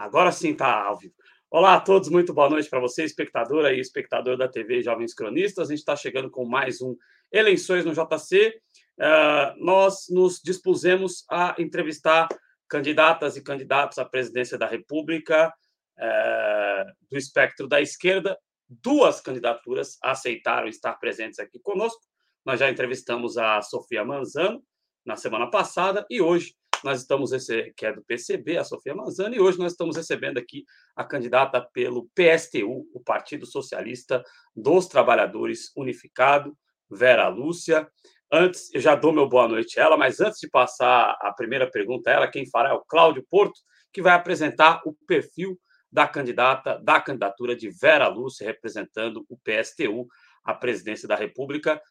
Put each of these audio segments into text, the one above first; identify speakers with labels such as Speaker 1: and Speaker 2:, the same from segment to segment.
Speaker 1: Agora sim está ao vivo. Olá a todos, muito boa noite para você, espectadora e espectador da TV Jovens Cronistas. A gente está chegando com mais um Eleições no JC. Uh, ah, nós nos dispusemos a entrevistar candidatas e candidatos à presidência da República uh, do espectro da esquerda. Duas candidaturas aceitaram estar presentes aqui conosco. Nós já entrevistamos a Sofia Manzano na semana passada e hoje nós estamos recebendo, que é do PCB, a Sofia Manzano, e hoje nós estamos recebendo aqui a candidata pelo PSTU, o Partido Socialista dos Trabalhadores Unificado, Vera Lúcia. Antes, eu já dou meu boa noite a ela, mas antes de passar a primeira pergunta a ela, quem fará é o Cláudio Porto, que vai apresentar o perfil da candidata, da candidatura de Vera Lúcia, representando o PSTU à presidência da República.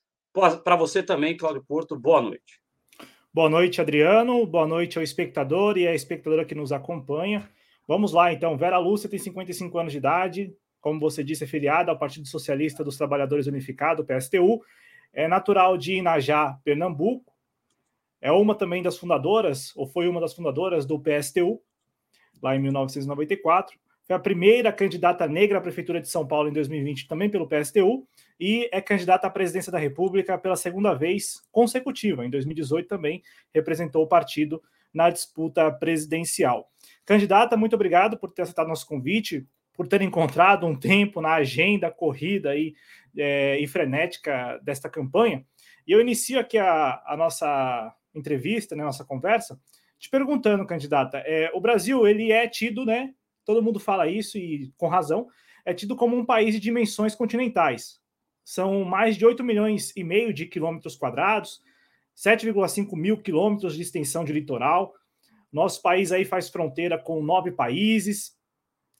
Speaker 1: Para você também, Cláudio Porto, boa noite.
Speaker 2: Boa noite, Adriano. Boa noite ao espectador e à espectadora que nos acompanha. Vamos lá, então. Vera Lúcia tem 55 anos de idade. Como você disse, é filiada ao Partido Socialista dos Trabalhadores Unificado, PSTU. É natural de Inajá, Pernambuco. É uma também das fundadoras, ou foi uma das fundadoras do PSTU, lá em 1994. Foi a primeira candidata negra à Prefeitura de São Paulo em 2020, também pelo PSTU, e é candidata à presidência da República pela segunda vez consecutiva. Em 2018 também representou o partido na disputa presidencial. Candidata, muito obrigado por ter aceitado nosso convite, por ter encontrado um tempo na agenda corrida e, é, e frenética desta campanha. E eu inicio aqui a, a nossa entrevista, né, nossa conversa, te perguntando, candidata, é, o Brasil ele é tido, né, todo mundo fala isso e com razão, é tido como um país de dimensões continentais. São mais de 8 milhões e meio de quilômetros quadrados, 7,5 mil quilômetros de extensão de litoral. Nosso país aí faz fronteira com nove países.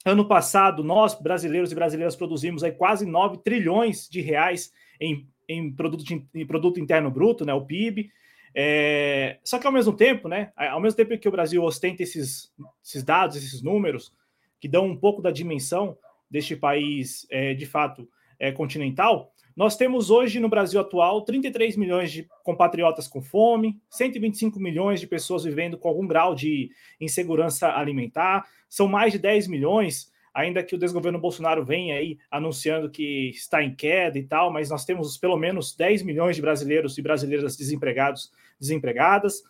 Speaker 2: Ano passado, nós, brasileiros e brasileiras, produzimos aí quase 9 trilhões de reais em, em, produto, em produto interno bruto, né, o PIB. É, só que ao mesmo tempo, né, ao mesmo tempo que o Brasil ostenta esses, esses dados, esses números, que dão um pouco da dimensão deste país, é, de fato, é, continental, nós temos hoje no Brasil atual 33 milhões de compatriotas com fome, 125 milhões de pessoas vivendo com algum grau de insegurança alimentar, são mais de 10 milhões, ainda que o desgoverno Bolsonaro venha aí anunciando que está em queda e tal, mas nós temos pelo menos 10 milhões de brasileiros e brasileiras desempregados, desempregadas.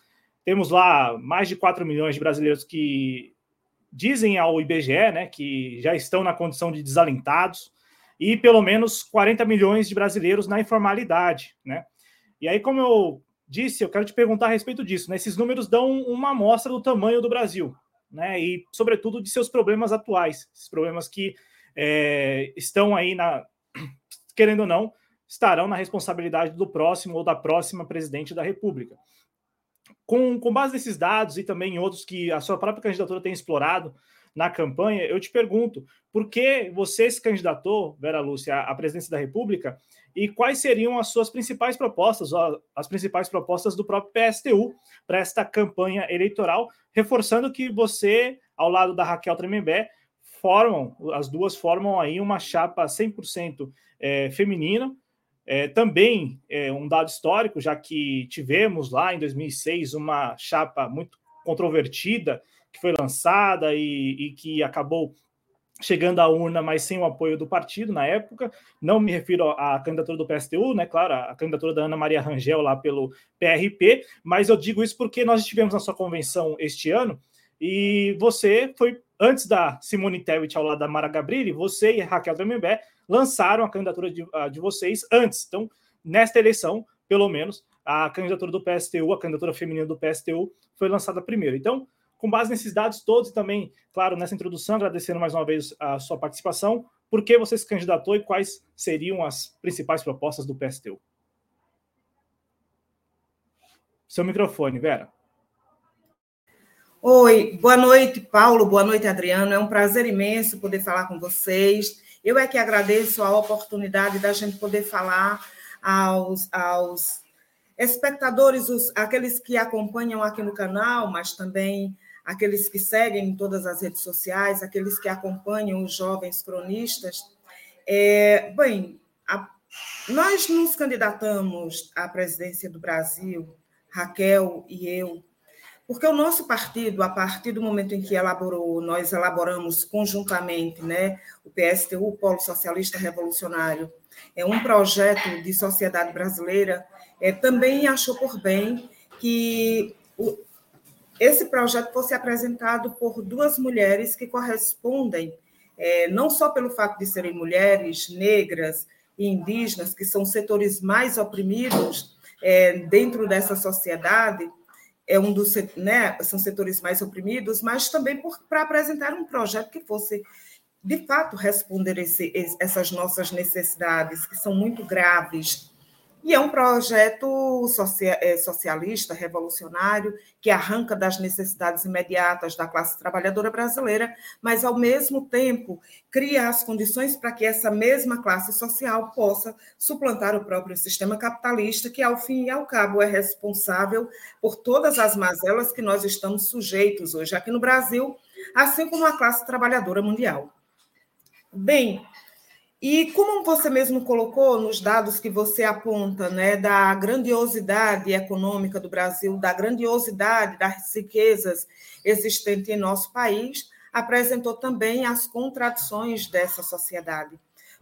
Speaker 2: Temos lá mais de 4 milhões de brasileiros que dizem ao IBGE, né, que já estão na condição de desalentados, e pelo menos 40 milhões de brasileiros na informalidade, né? E aí, como eu disse, eu quero te perguntar a respeito disso, né? Esses números dão uma amostra do tamanho do Brasil, né? E, sobretudo, de seus problemas atuais, esses problemas que é, estão aí na, querendo ou não, estarão na responsabilidade do próximo ou da próxima presidente da República. Com, com base nesses dados e também em outros que a sua própria candidatura tem explorado na campanha, eu te pergunto, por que você se candidatou, Vera Lúcia, à presidência da República? E quais seriam as suas principais propostas, as principais propostas do próprio PSTU para esta campanha eleitoral, reforçando que você, ao lado da Raquel Tremembé, formam, as duas formam aí uma chapa 100% é, feminina, é, também é, um dado histórico, já que tivemos lá em 2006 uma chapa muito controvertida que foi lançada e, e que acabou chegando à urna, mas sem o apoio do partido na época. Não me refiro à candidatura do PSTU, né? Claro, a candidatura da Ana Maria Rangel lá pelo PRP, mas eu digo isso porque nós estivemos na sua convenção este ano e você foi antes da Simone Tebet ao lado da Mara Gabrilli, você e Raquel Tremembé lançaram a candidatura de, de vocês antes. Então, nesta eleição, pelo menos, a candidatura do PSTU, a candidatura feminina do PSTU, foi lançada primeiro. Então, com base nesses dados todos e também, claro, nessa introdução, agradecendo mais uma vez a sua participação, por que você se candidatou e quais seriam as principais propostas do PSTU? Seu microfone, Vera.
Speaker 3: Oi, boa noite, Paulo, boa noite, Adriano. É um prazer imenso poder falar com vocês. Eu é que agradeço a oportunidade da gente poder falar aos, aos espectadores, os, aqueles que acompanham aqui no canal, mas também aqueles que seguem em todas as redes sociais, aqueles que acompanham os jovens cronistas. É, bem, a, nós nos candidatamos à presidência do Brasil, Raquel e eu, Porque o nosso partido, a partir do momento em que elaborou, nós elaboramos conjuntamente, né, o PSTU, o Polo Socialista Revolucionário, é um projeto de sociedade brasileira, é, também achou por bem que o, esse projeto fosse apresentado por duas mulheres que correspondem, é, não só pelo fato de serem mulheres negras e indígenas, que são setores mais oprimidos é, dentro dessa sociedade, é um dos, né, são setores mais oprimidos, mas também para apresentar um projeto que fosse, de fato, responder esse, essas nossas necessidades, que são muito graves e é um projeto é, socialista, revolucionário, que arranca das necessidades imediatas da classe trabalhadora brasileira, mas, ao mesmo tempo, cria as condições para que essa mesma classe social possa suplantar o próprio sistema capitalista, que, ao fim e ao cabo, é responsável por todas as mazelas que nós estamos sujeitos hoje aqui no Brasil, assim como a classe trabalhadora mundial. Bem, e como você mesmo colocou nos dados que você aponta, né, da grandiosidade econômica do Brasil, da grandiosidade das riquezas existentes em nosso país, apresentou também as contradições dessa sociedade.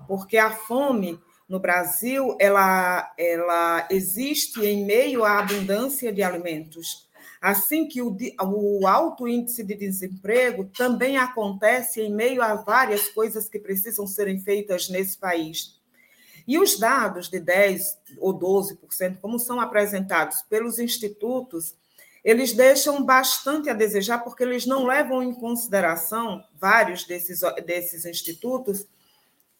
Speaker 3: Porque a fome no Brasil, ela, ela existe em meio à abundância de alimentos, Assim que o, o alto índice de desemprego também acontece em meio a várias coisas que precisam serem feitas nesse país. E os dados de 10 ou 12%, como são apresentados pelos institutos, eles deixam bastante a desejar, porque eles não levam em consideração, vários desses, desses institutos,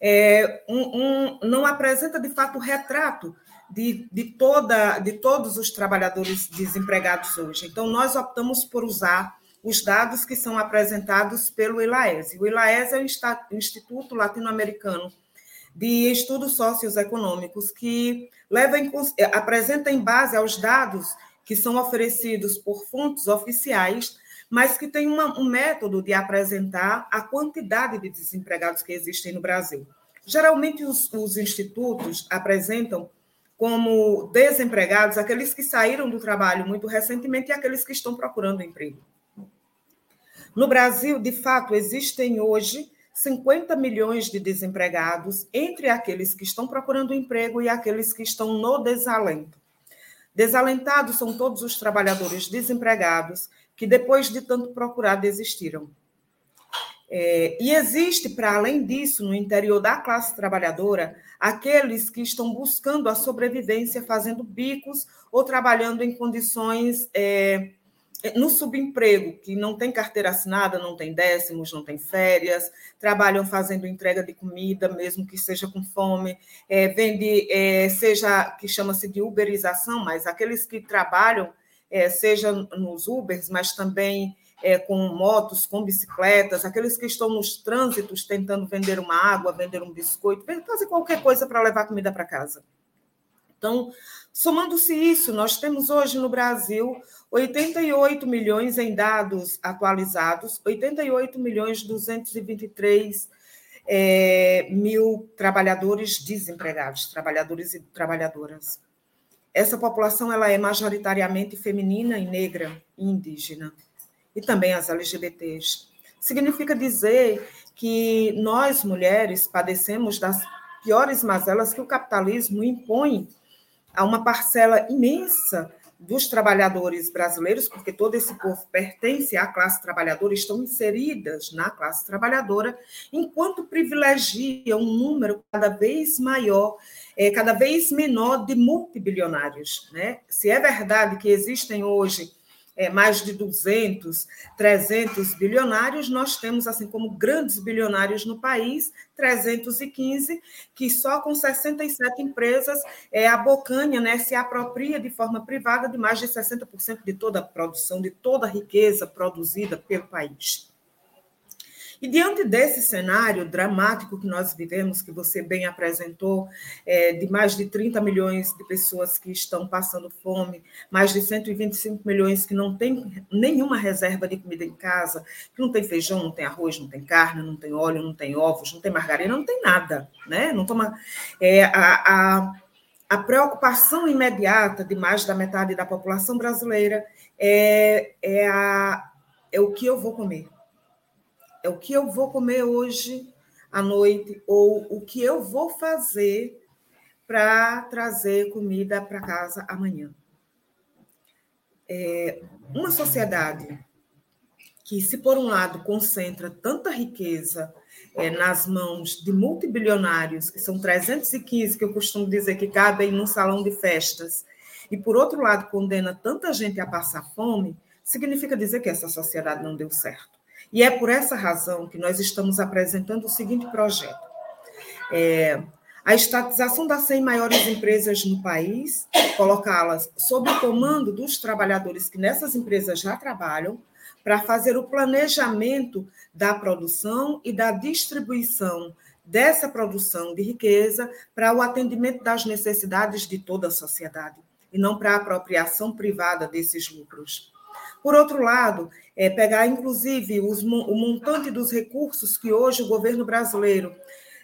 Speaker 3: é, um, um, não apresenta de fato retrato de, de, toda, de todos os trabalhadores desempregados hoje. Então, nós optamos por usar os dados que são apresentados pelo ILAES. O ILAES é o Instituto Latino-Americano de Estudos Socioeconômicos, que leva em, apresenta em base aos dados que são oferecidos por fontes oficiais, mas que tem uma, um método de apresentar a quantidade de desempregados que existem no Brasil. Geralmente, os, os institutos apresentam como desempregados, aqueles que saíram do trabalho muito recentemente e aqueles que estão procurando emprego. No Brasil, de fato, existem hoje 50 milhões de desempregados entre aqueles que estão procurando emprego e aqueles que estão no desalento. Desalentados são todos os trabalhadores desempregados que, depois de tanto procurar, desistiram. É, e existe, para além disso, no interior da classe trabalhadora, aqueles que estão buscando a sobrevivência fazendo bicos ou trabalhando em condições é, no subemprego, que não tem carteira assinada, não tem décimos, não tem férias, trabalham fazendo entrega de comida, mesmo que seja com fome, é, vende, é, seja que chama-se de uberização, mas aqueles que trabalham, é, seja nos Ubers, mas também é, com motos, com bicicletas, aqueles que estão nos trânsitos tentando vender uma água, vender um biscoito, fazer qualquer coisa para levar comida para casa. Então, somando-se isso, nós temos hoje no Brasil 88 milhões em dados atualizados, 88 milhões 223 é, mil trabalhadores desempregados, trabalhadores e trabalhadoras. Essa população ela é majoritariamente feminina e negra e indígena e também as LGBTs. Significa dizer que nós, mulheres, padecemos das piores mazelas que o capitalismo impõe a uma parcela imensa dos trabalhadores brasileiros, porque todo esse povo pertence à classe trabalhadora, estão inseridas na classe trabalhadora, enquanto privilegia um número cada vez maior, é, cada vez menor de multibilionários. Né? Se é verdade que existem hoje é, mais de 200, 300 bilionários, nós temos, assim como grandes bilionários no país, 315, que só com 67 empresas é, a Bocanha né, se apropria de forma privada de mais de 60% de toda a produção, de toda a riqueza produzida pelo país. E diante desse cenário dramático que nós vivemos, que você bem apresentou, é, de mais de 30 milhões de pessoas que estão passando fome, mais de 125 milhões que não têm nenhuma reserva de comida em casa, que não tem feijão, não tem arroz, não tem carne, não tem óleo, não tem ovos, não tem margarina, não tem nada, né? Não toma é, a, a a preocupação imediata de mais da metade da população brasileira é, é, a, é o que eu vou comer. É o que eu vou comer hoje à noite, ou o que eu vou fazer para trazer comida para casa amanhã. É, uma sociedade que, se por um lado concentra tanta riqueza é, nas mãos de multibilionários, que são 315, que eu costumo dizer que cabem num salão de festas, e por outro lado condena tanta gente a passar fome, significa dizer que essa sociedade não deu certo. E é por essa razão que nós estamos apresentando o seguinte projeto. É, a estatização das 100 maiores empresas no país, colocá-las sob o comando dos trabalhadores que nessas empresas já trabalham, para fazer o planejamento da produção e da distribuição dessa produção de riqueza para o atendimento das necessidades de toda a sociedade, e não para a apropriação privada desses lucros. Por outro lado, é pegar, inclusive, os, o montante dos recursos que hoje o governo brasileiro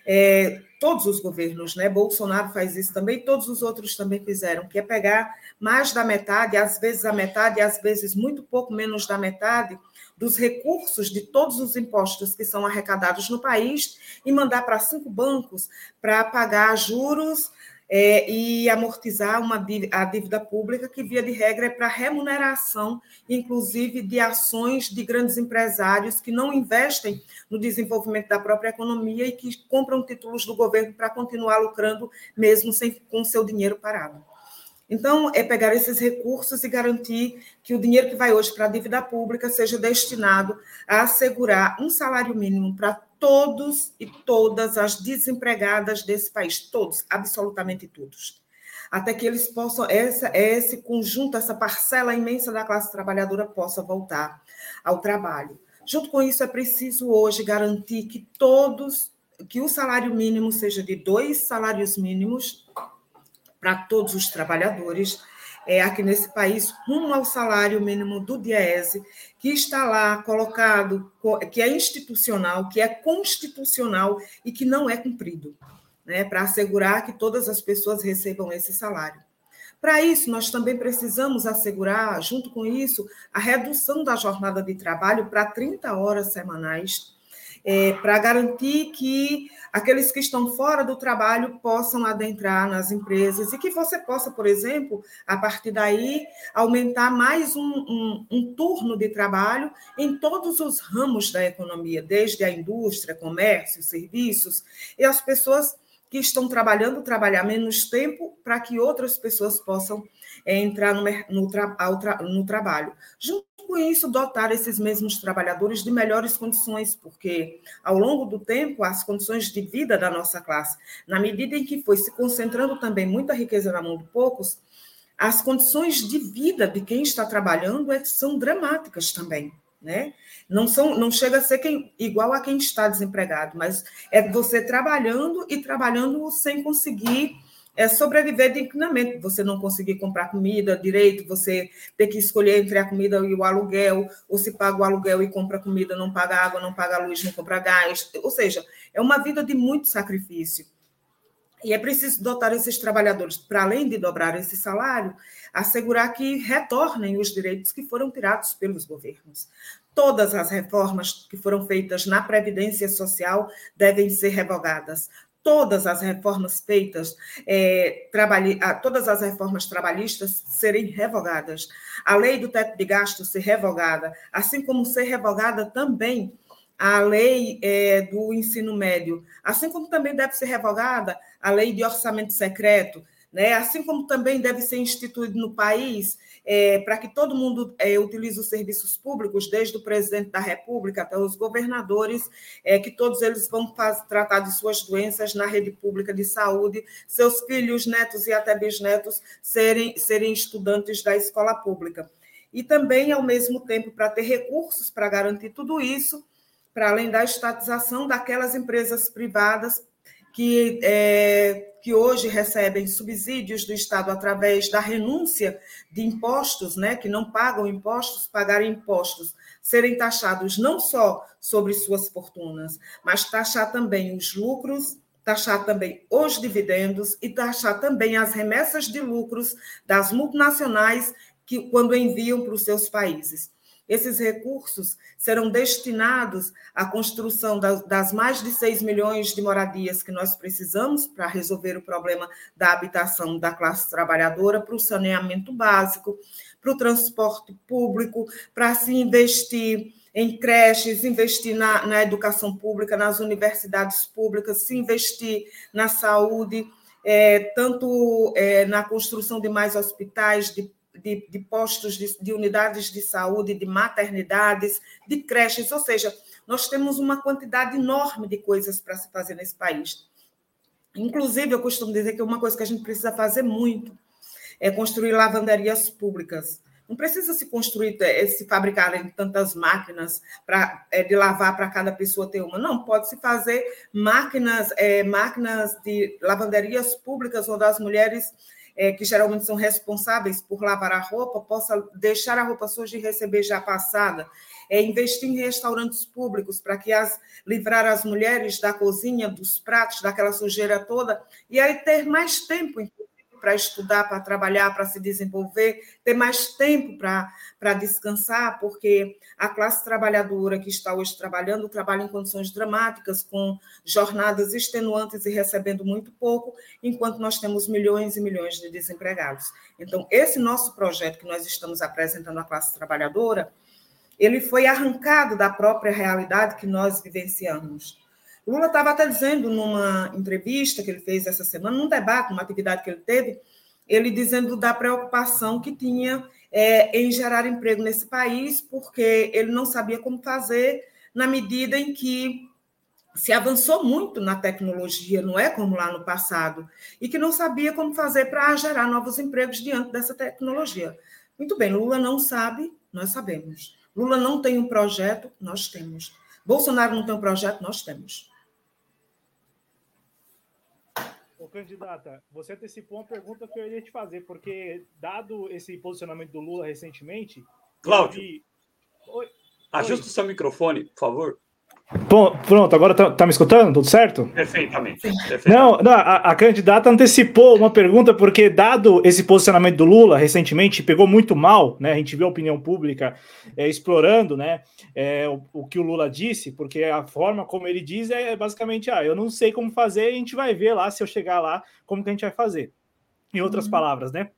Speaker 3: é, todos os governos, né? Bolsonaro faz isso também, todos os outros também fizeram, que é pegar mais da metade, às vezes a metade, às vezes muito pouco menos da metade, dos recursos de todos os impostos que são arrecadados no país e mandar para cinco bancos para pagar juros é, e amortizar uma, a dívida pública, que, via de regra, é para remuneração, inclusive, de ações de grandes empresários que não investem no desenvolvimento da própria economia e que compram títulos do governo para continuar lucrando, mesmo sem, com seu dinheiro parado. Então, é pegar esses recursos e garantir que o dinheiro que vai hoje para a dívida pública seja destinado a assegurar um salário mínimo para todos e todas as desempregadas desse país, todos, absolutamente todos. Até que eles possam, essa, esse conjunto, essa parcela imensa da classe trabalhadora possa voltar ao trabalho. Junto com isso, é preciso hoje garantir que todos, que o salário mínimo seja de dois salários mínimos para todos os trabalhadores é, aqui nesse país, rumo ao salário mínimo do DIEESE, que está lá colocado, que é institucional, que é constitucional e que não é cumprido, né, para assegurar que todas as pessoas recebam esse salário. Para isso, nós também precisamos assegurar, junto com isso, a redução da jornada de trabalho para 30 horas semanais, é, para garantir que aqueles que estão fora do trabalho possam adentrar nas empresas e que você possa, por exemplo, a partir daí, aumentar mais um, um, um turno de trabalho em todos os ramos da economia, desde a indústria, comércio, serviços, e as pessoas que estão trabalhando trabalhar menos tempo para que outras pessoas possam é, entrar no, no, tra, no trabalho. Junto com isso, dotar esses mesmos trabalhadores de melhores condições, porque ao longo do tempo, as condições de vida da nossa classe, na medida em que foi se concentrando também muita riqueza na mão de poucos, as condições de vida de quem está trabalhando é, são dramáticas também. Né? Não, são, não chega a ser quem, igual a quem está desempregado, mas é você trabalhando e trabalhando sem conseguir é sobreviver dignamente. Você não conseguir comprar comida direito, você ter que escolher entre a comida e o aluguel, ou se paga o aluguel e compra comida, não paga água, não paga luz, não compra gás. Ou seja, é uma vida de muito sacrifício. E é preciso dotar esses trabalhadores, para além de dobrar esse salário, assegurar que retornem os direitos que foram tirados pelos governos. Todas as reformas que foram feitas na Previdência Social devem ser revogadas todas as reformas feitas, é, todas as reformas trabalhistas serem revogadas, a lei do teto de gastos ser revogada, assim como ser revogada também a lei é, do ensino médio, assim como também deve ser revogada a lei de orçamento secreto, né? assim como também deve ser instituído no país é, para que todo mundo é, utilize os serviços públicos, desde o presidente da República até os governadores, é, que todos eles vão tratar de suas doenças na rede pública de saúde, seus filhos, netos e até bisnetos serem, serem estudantes da escola pública. E também, ao mesmo tempo, para ter recursos para garantir tudo isso, para além da estatização daquelas empresas privadas que, é, que hoje recebem subsídios do Estado através da renúncia de impostos, né, que não pagam impostos, pagarem impostos, serem taxados não só sobre suas fortunas, mas taxar também os lucros, taxar também os dividendos e taxar também as remessas de lucros das multinacionais que, quando enviam para os seus países. Esses recursos serão destinados à construção das mais de 6 milhões de moradias que nós precisamos para resolver o problema da habitação da classe trabalhadora, para o saneamento básico, para o transporte público, para se investir em creches, investir na, na educação pública, nas universidades públicas, se investir na saúde, é, tanto é, na construção de mais hospitais, de de, de postos, de, de unidades de saúde, de maternidades, de creches, ou seja, nós temos uma quantidade enorme de coisas para se fazer nesse país. Inclusive, eu costumo dizer que uma coisa que a gente precisa fazer muito é construir lavanderias públicas. Não precisa se construir, é, se fabricarem tantas máquinas para é, de lavar para cada pessoa ter uma. Não, pode se fazer máquinas, é, máquinas de lavanderias públicas onde as mulheres é, que geralmente são responsáveis por lavar a roupa, possa deixar a roupa suja e receber já passada. É, investir em restaurantes públicos para que as livrar as mulheres da cozinha, dos pratos, daquela sujeira toda, e aí ter mais tempo, para estudar, para trabalhar, para se desenvolver, ter mais tempo para descansar, porque a classe trabalhadora que está hoje trabalhando trabalha em condições dramáticas, com jornadas extenuantes e recebendo muito pouco, enquanto nós temos milhões e milhões de desempregados. Então, esse nosso projeto que nós estamos apresentando à classe trabalhadora, ele foi arrancado da própria realidade que nós vivenciamos. Lula estava até dizendo numa entrevista que ele fez essa semana, num debate, numa atividade que ele teve, ele dizendo da preocupação que tinha é, em gerar emprego nesse país, porque ele não sabia como fazer na medida em que se avançou muito na tecnologia, não é como lá no passado, e que não sabia como fazer para gerar novos empregos diante dessa tecnologia. Muito bem, Lula não sabe, nós sabemos. Lula não tem um projeto, nós temos. Bolsonaro não tem um projeto, nós temos.
Speaker 2: Ô, candidata, você antecipou uma pergunta que eu ia te fazer, porque, dado esse posicionamento do Lula recentemente.
Speaker 1: Cláudio, vi... ajusta o seu microfone, por favor.
Speaker 2: Bom, pronto, agora tá, tá, me escutando? Tudo certo?
Speaker 1: Perfeitamente.
Speaker 2: perfeitamente. Não, não a, a, candidata antecipou uma pergunta, porque, dado esse posicionamento do Lula recentemente, pegou muito mal, né? A gente viu a opinião pública é, explorando né, é, o, o, que o Lula disse, porque a forma como ele diz é basicamente: ah, eu não sei como fazer, a gente vai ver lá, se eu chegar lá, como que a gente vai fazer. Em outras uhum. palavras, né?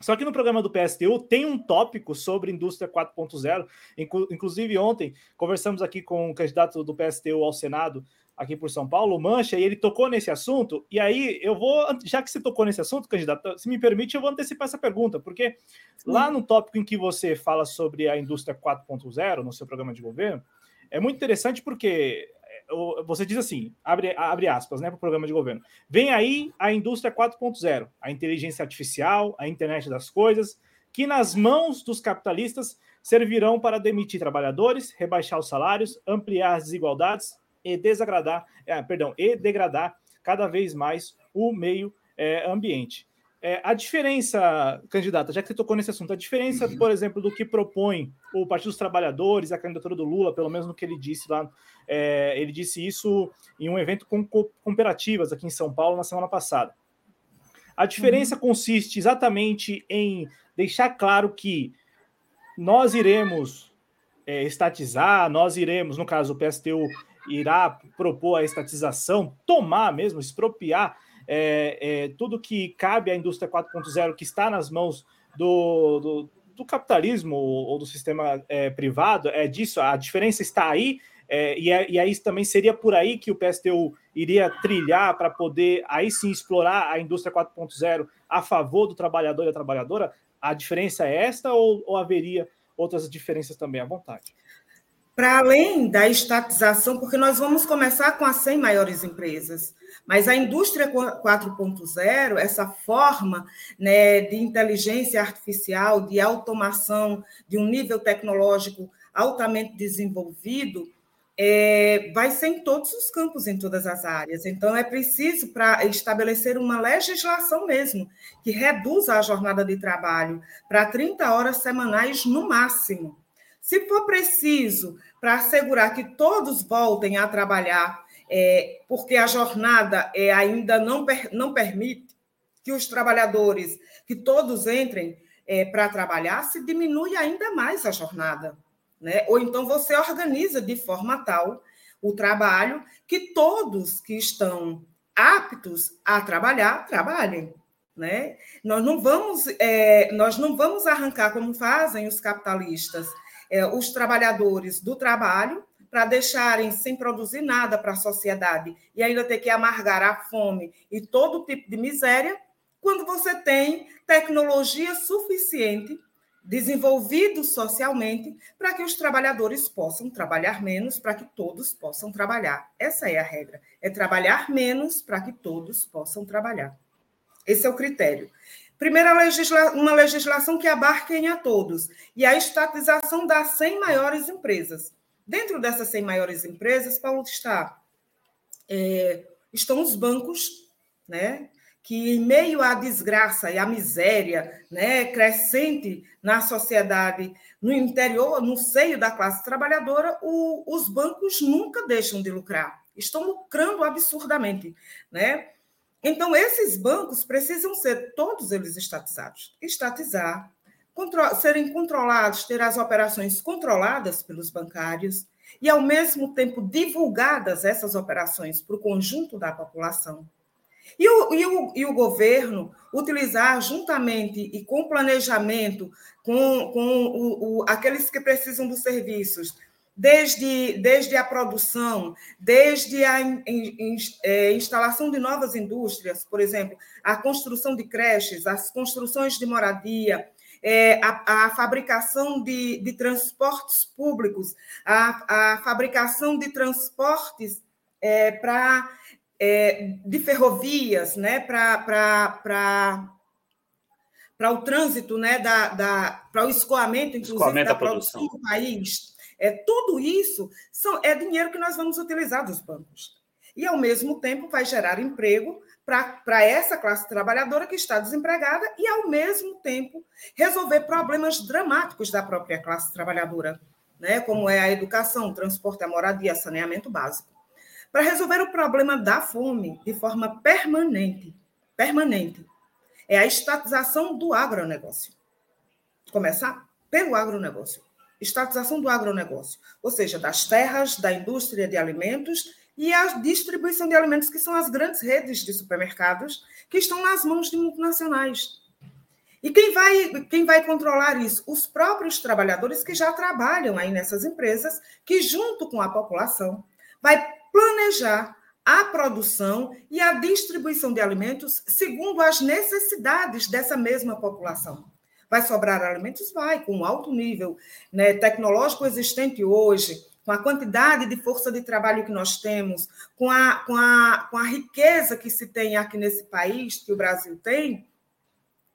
Speaker 2: Só que no programa do PSTU tem um tópico sobre indústria 4.0. Inclusive, ontem conversamos aqui com o candidato do PSTU ao Senado, aqui por São Paulo, Mancha, e ele tocou nesse assunto. E aí eu vou, já que você tocou nesse assunto, candidato, se me permite, eu vou antecipar essa pergunta, porque lá no tópico em que você fala sobre a indústria 4.0 no seu programa de governo, é muito interessante porque você diz assim, abre, abre aspas, né, para o programa de governo. Vem aí a indústria 4.0, a inteligência artificial, a internet das coisas, que nas mãos dos capitalistas servirão para demitir trabalhadores, rebaixar os salários, ampliar as desigualdades e desagradar, é, perdão, e degradar cada vez mais o meio é, ambiente. É, a diferença, candidata, já que você tocou nesse assunto, a diferença, por exemplo, do que propõe o Partido dos Trabalhadores, a candidatura do Lula, pelo menos no que ele disse lá, é, ele disse isso em um evento com cooperativas aqui em São Paulo na semana passada. A diferença uhum. consiste exatamente em deixar claro que nós iremos é, estatizar, nós iremos, no caso o PSTU irá propor a estatização, tomar mesmo, expropriar é, é, tudo que cabe à indústria 4.0 que está nas mãos do, do, do capitalismo ou do sistema é, privado, é disso, a diferença está aí, é, e, é, e aí também seria por aí que o PSTU iria trilhar para poder aí sim explorar a indústria 4.0 a favor do trabalhador e da trabalhadora? A diferença é esta ou, ou haveria outras diferenças também à vontade?
Speaker 3: Para além da estatização, porque nós vamos começar com as 100 maiores empresas. Mas a indústria 4.0, essa forma né, de inteligência artificial, de automação, de um nível tecnológico altamente desenvolvido, é, vai ser em todos os campos, em todas as áreas. Então, é preciso para estabelecer uma legislação mesmo que reduza a jornada de trabalho para 30 horas semanais no máximo. Se for preciso para assegurar que todos voltem a trabalhar é, porque a jornada é, ainda não, per, não permite que os trabalhadores, que todos entrem, é, para trabalhar, se diminui ainda mais a jornada. Né? Ou então você organiza de forma tal o trabalho que todos que estão aptos a trabalhar, trabalhem. Né? Nós, não vamos, é, nós não vamos arrancar, como fazem os capitalistas, é, os trabalhadores do trabalho para deixarem sem produzir nada para a sociedade e ainda ter que amargar a fome e todo tipo de miséria, quando você tem tecnologia suficiente, desenvolvido socialmente, para que os trabalhadores possam trabalhar menos, para que todos possam trabalhar. Essa é a regra: é trabalhar menos para que todos possam trabalhar. Esse é o critério. Primeira, legisla uma legislação que abarque a todos, e a estatização das 100 maiores empresas. Dentro dessas 100 maiores empresas, Paulo está, é, estão os bancos, né, que em meio à desgraça e à miséria né, crescente na sociedade, no interior, no seio da classe trabalhadora, o, os bancos nunca deixam de lucrar, estão lucrando absurdamente. Né? Então, esses bancos precisam ser todos eles estatizados. Estatizar, serem controlados, ter as operações controladas pelos bancários e, ao mesmo tempo, divulgadas essas operações para o conjunto da população e o, e, o, e o governo utilizar juntamente e com planejamento, com, com o, o, aqueles que precisam dos serviços, desde, desde a produção, desde a in, in, é, instalação de novas indústrias, por exemplo, a construção de creches, as construções de moradia, é, a, a, fabricação de, de transportes públicos, a, a fabricação de transportes é, para é, de ferrovias né, para o trânsito, né, da, da, para o escoamento, inclusive, escoamento da, produção. produção do país. É, tudo isso são, é dinheiro que nós vamos utilizar dos bancos. E, ao mesmo tempo, vai gerar emprego para essa classe trabalhadora que está desempregada e, ao mesmo tempo, resolver problemas dramáticos da própria classe trabalhadora, né? como é a educação, transporte, a moradia, saneamento básico para resolver o problema da fome de forma permanente. Permanente. É a estatização do agronegócio. Começar pelo agronegócio. Estatização do agronegócio, ou seja, das terras, da indústria de alimentos e a distribuição de alimentos, que são as grandes redes de supermercados que estão nas mãos de multinacionais. E quem vai, quem vai controlar isso? Os próprios trabalhadores que já trabalham aí nessas empresas, que, junto com a população, vai planejar a produção e a distribuição de alimentos segundo as necessidades dessa mesma população. Vai sobrar alimentos? Vai, com alto nível né, tecnológico existente hoje, com a quantidade de força de trabalho que nós temos, com a, com a, com a riqueza que se tem aqui nesse país, que o Brasil tem,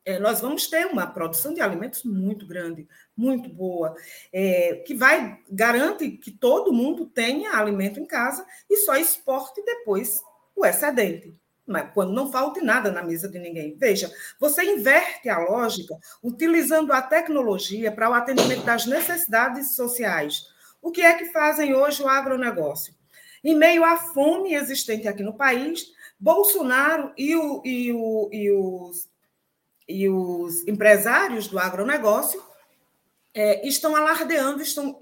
Speaker 3: é, nós vamos ter uma produção de alimentos muito grande, muito boa, é, que vai garante que todo mundo tenha alimento em casa e só exporte depois o excedente. Quando não falte nada na mesa de ninguém. Veja, você inverte a lógica utilizando a tecnologia para o atendimento das necessidades sociais. O que é que fazem hoje o agronegócio? Em meio à fome existente aqui no país, Bolsonaro e, o, e, o, e os e os empresários do agronegócio é, estão alardeando, estão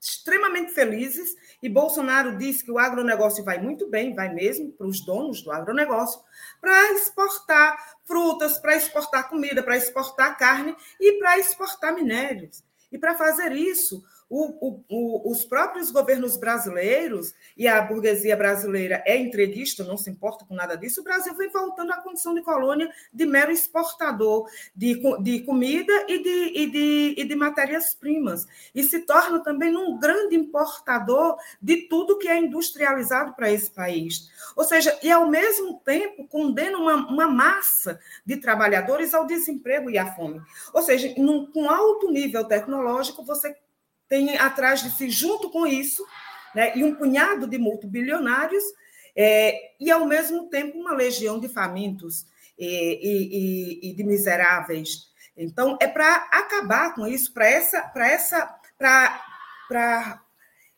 Speaker 3: extremamente felizes, e Bolsonaro disse que o agronegócio vai muito bem, vai mesmo, para os donos do agronegócio, para exportar frutas, para exportar comida, para exportar carne e para exportar minérios. E para fazer isso, o, o, os próprios governos brasileiros e a burguesia brasileira é entreguista, não se importa com nada disso, o Brasil vem voltando à condição de colônia de mero exportador de, de comida e de, e de, e de matérias-primas, e se torna também um grande importador de tudo que é industrializado para esse país. Ou seja, e ao mesmo tempo condena uma, uma massa de trabalhadores ao desemprego e à fome. Ou seja, num, com alto nível tecnológico, você tem atrás de si, junto com isso, né, e um punhado de multibilionários, é, e, ao mesmo tempo, uma legião de famintos e, e, e de miseráveis. Então, é para acabar com isso, para essa, para essa, para